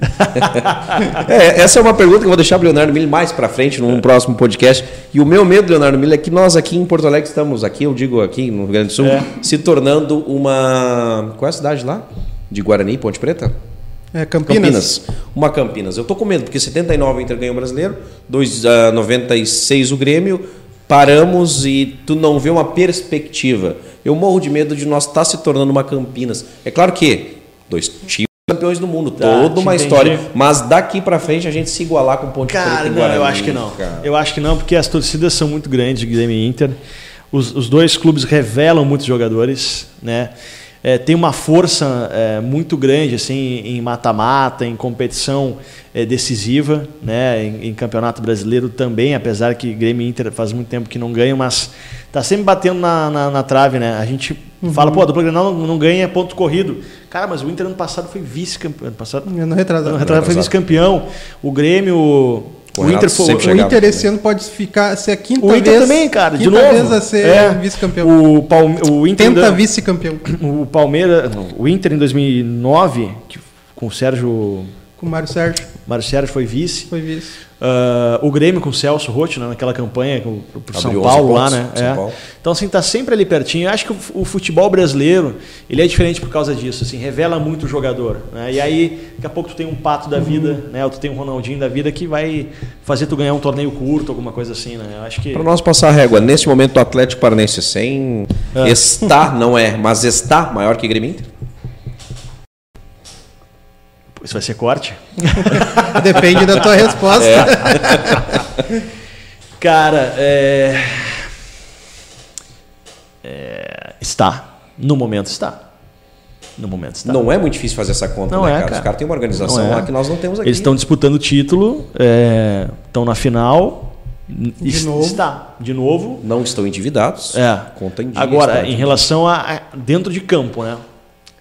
é, essa é uma pergunta que eu vou deixar para o Leonardo Mille mais para frente, num próximo podcast. E o meu medo, Leonardo Mille, é que nós aqui em Porto Alegre estamos, aqui, eu digo aqui no Rio Grande do Sul, é. se tornando uma. Qual é a cidade lá? De Guarani, Ponte Preta? É, Campinas. Campinas. Uma Campinas. Eu tô com medo, porque 79 o Inter ganhou o brasileiro, 2, uh, 96 o Grêmio, paramos e tu não vê uma perspectiva. Eu morro de medo de nós estar tá se tornando uma Campinas. É claro que dois times campeões do mundo, tá, toda uma história, mas daqui para frente a gente se igualar com o Ponte cara, Preta não, eu acho que não. Cara. Eu acho que não, porque as torcidas são muito grandes, Grêmio e Inter. Os, os dois clubes revelam muitos jogadores, né? É, tem uma força é, muito grande assim em mata-mata, em competição é, decisiva, né? Em, em, campeonato brasileiro também, apesar que Grêmio e Inter faz muito tempo que não ganham, mas tá sempre batendo na, na, na trave, né? A gente uhum. fala, pô, a dupla Grenal não, não ganha ponto corrido. Cara, mas o Inter ano passado foi vice-campeão. Ano passado, ano retrasado. Ano retrasado foi vice-campeão. O Grêmio o, Inter, foi, o Inter esse ano pode ficar ser a quinta o Inter vez, também, cara, de novo. vez a ser é, vice-campeão. O, Palme o Inter tenta vice-campeão. O Palmeiras, o Inter em 2009, que, com o Sérgio com o Mário Sérgio. Mário Sérgio foi vice. Foi vice. Uh, o Grêmio com o Celso Rotti, né, naquela campanha para o São Paulo lá, né? É. Paulo. Então, assim, tá sempre ali pertinho. Eu acho que o, futebol brasileiro, ele é diferente por causa disso, assim, revela muito o jogador. Né? E aí, daqui a pouco tu tem um pato da vida, uhum. né? Ou tu tem um Ronaldinho da vida que vai fazer tu ganhar um torneio curto, alguma coisa assim, né? Eu acho que... Para nós passar a régua, nesse momento o Atlético Paranense sem é. está, não é, mas está maior que Grêmio Inter? Isso vai ser corte? Depende da tua resposta. É. Cara, é... É... está. No momento está. No momento está. Não é muito difícil fazer essa conta, não né, é, cara? cara? Os caras têm uma organização é. lá que nós não temos aqui. Eles estão disputando o título, estão é, na final. De novo. Está, de novo. Não estão endividados. É. Conta em dia, Agora, em relação a, a dentro de campo, né?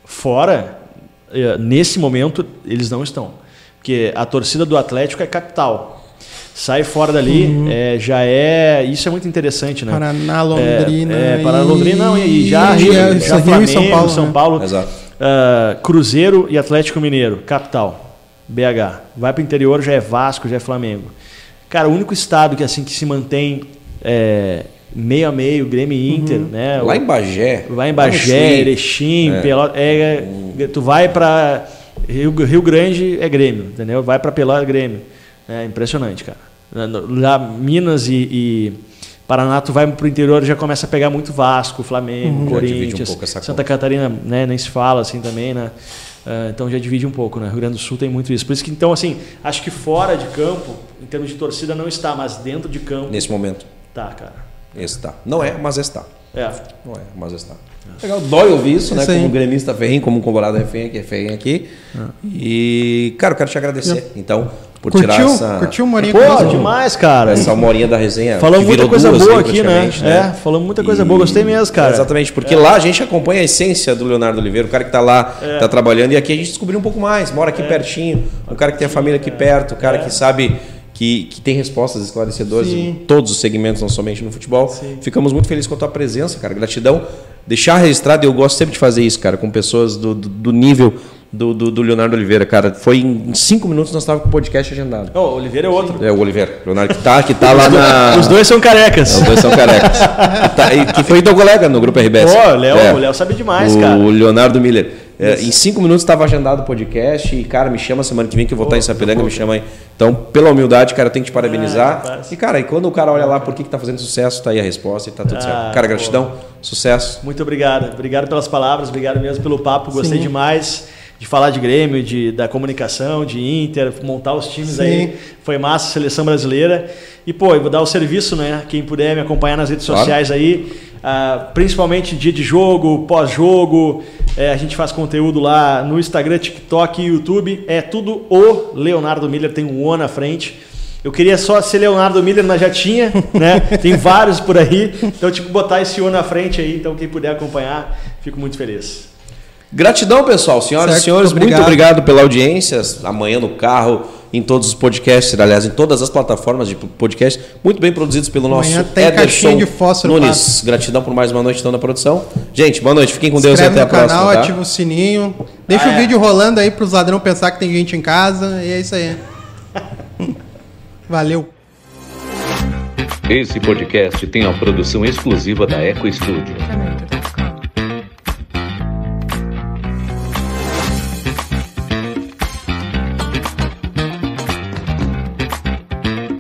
Fora, nesse momento, eles não estão. Porque a torcida do Atlético é capital. Sai fora dali, uhum. é, já é. Isso é muito interessante, né? Paraná, Londrina. É, é Paraná, Londrina, não, e já, Rio, já, já Flamengo, e São Paulo. São né? Paulo Exato. Uh, Cruzeiro e Atlético Mineiro, capital. BH. Vai para o interior, já é Vasco, já é Flamengo. Cara, o único estado que assim que se mantém é, meio a meio, Grêmio e Inter, uhum. né? Lá em Bagé. Lá em Bagé, Erechim, é. Pelota, é, tu vai para Rio, Rio Grande é Grêmio, entendeu? Vai para Pelota é Grêmio. É impressionante, cara. Lá Minas e, e Paraná, tu vai para o interior já começa a pegar muito Vasco, Flamengo, uhum. Corinthians, um Santa conta. Catarina, né, nem se fala assim também, né? Uh, então já divide um pouco, né? Rio Grande do Sul tem muito isso. Por isso que então assim, acho que fora de campo, em termos de torcida não está, mas dentro de campo nesse momento. Tá, cara. Está. Não é, mas está. É. Não é, mas está. Legal, dói ouvir isso, né? Isso aí. Como gremista ferrinho, como um colorado refém, que é ferrinho aqui. E, cara, eu quero te agradecer, então, por tirar Curtiu? essa... Curtiu o Morinha Pô, com demais, cara. Essa uma horinha da resenha. Falamos muita coisa duas boa aí, aqui, né? praticamente, É, falamos muita coisa boa. Gostei mesmo, cara. Exatamente, porque lá a gente acompanha a essência do Leonardo Oliveira, o cara que está lá, É. está trabalhando, e aqui a gente descobriu um pouco mais, mora aqui pertinho, um cara que tem a família aqui perto, o cara que sabe que, que tem respostas esclarecedoras Sim. em todos os segmentos, não somente no futebol. Ficamos muito felizes com a tua presença, cara. Gratidão. Deixar registrado, eu gosto sempre de fazer isso, cara, com pessoas do, do, do nível do, do, do Leonardo Oliveira, cara. Foi em cinco minutos nós estávamos com o podcast agendado. Ô, o Oliveira é outro. É o Oliveira, Leonardo que tá, que tá lá na. Os dois são carecas. Os dois são carecas. que, tá- e que foi teu colega no grupo RBS. Pô, o Léo, É. o Léo sabe demais, o cara. Leonardo Miller. É, em cinco minutos estava agendado o podcast e, cara, me chama semana que vem que eu vou estar em Sapiranga, me chama aí. Então, pela humildade, cara, eu tenho que te parabenizar. Ah, e, cara, e quando o cara olha lá por que, que tá fazendo sucesso, tá aí a resposta e tá tudo Ah, certo. Cara, pô. gratidão, sucesso. Muito obrigado. Obrigado pelas palavras, obrigado mesmo pelo papo. Gostei Sim. demais de falar de Grêmio, de, da comunicação, de Inter, montar os times Sim. aí. Foi massa, seleção brasileira. E, pô, eu vou dar o serviço, né? Quem puder me acompanhar nas redes Claro. sociais aí, ah, principalmente dia de jogo, pós-jogo. É, a gente faz conteúdo lá no Instagram, TikTok e YouTube. É tudo o Leonardo Miller, tem um O na frente. Eu queria só ser Leonardo Miller, mas já tinha, né? Tem vários por aí. Então, tipo, botar esse O na frente aí. Então, quem puder acompanhar, fico muito feliz. Gratidão, pessoal. Senhoras Certo, e senhores, obrigado. muito obrigado pela audiência. Amanhã no carro, em todos os podcasts, aliás, em todas as plataformas de podcast, muito bem produzidos pelo nosso Amanhã tem Ederson de fósforo Nunes. Gratidão por mais uma noite então na produção. Gente, boa noite. Fiquem com Deus Inscreve e até a no canal, próxima. tá? ativa o sininho. Deixa Ah, o é. vídeo rolando aí pros ladrão pensar que tem gente em casa. E é isso aí. Valeu. Esse podcast tem a produção exclusiva da Eco Studio.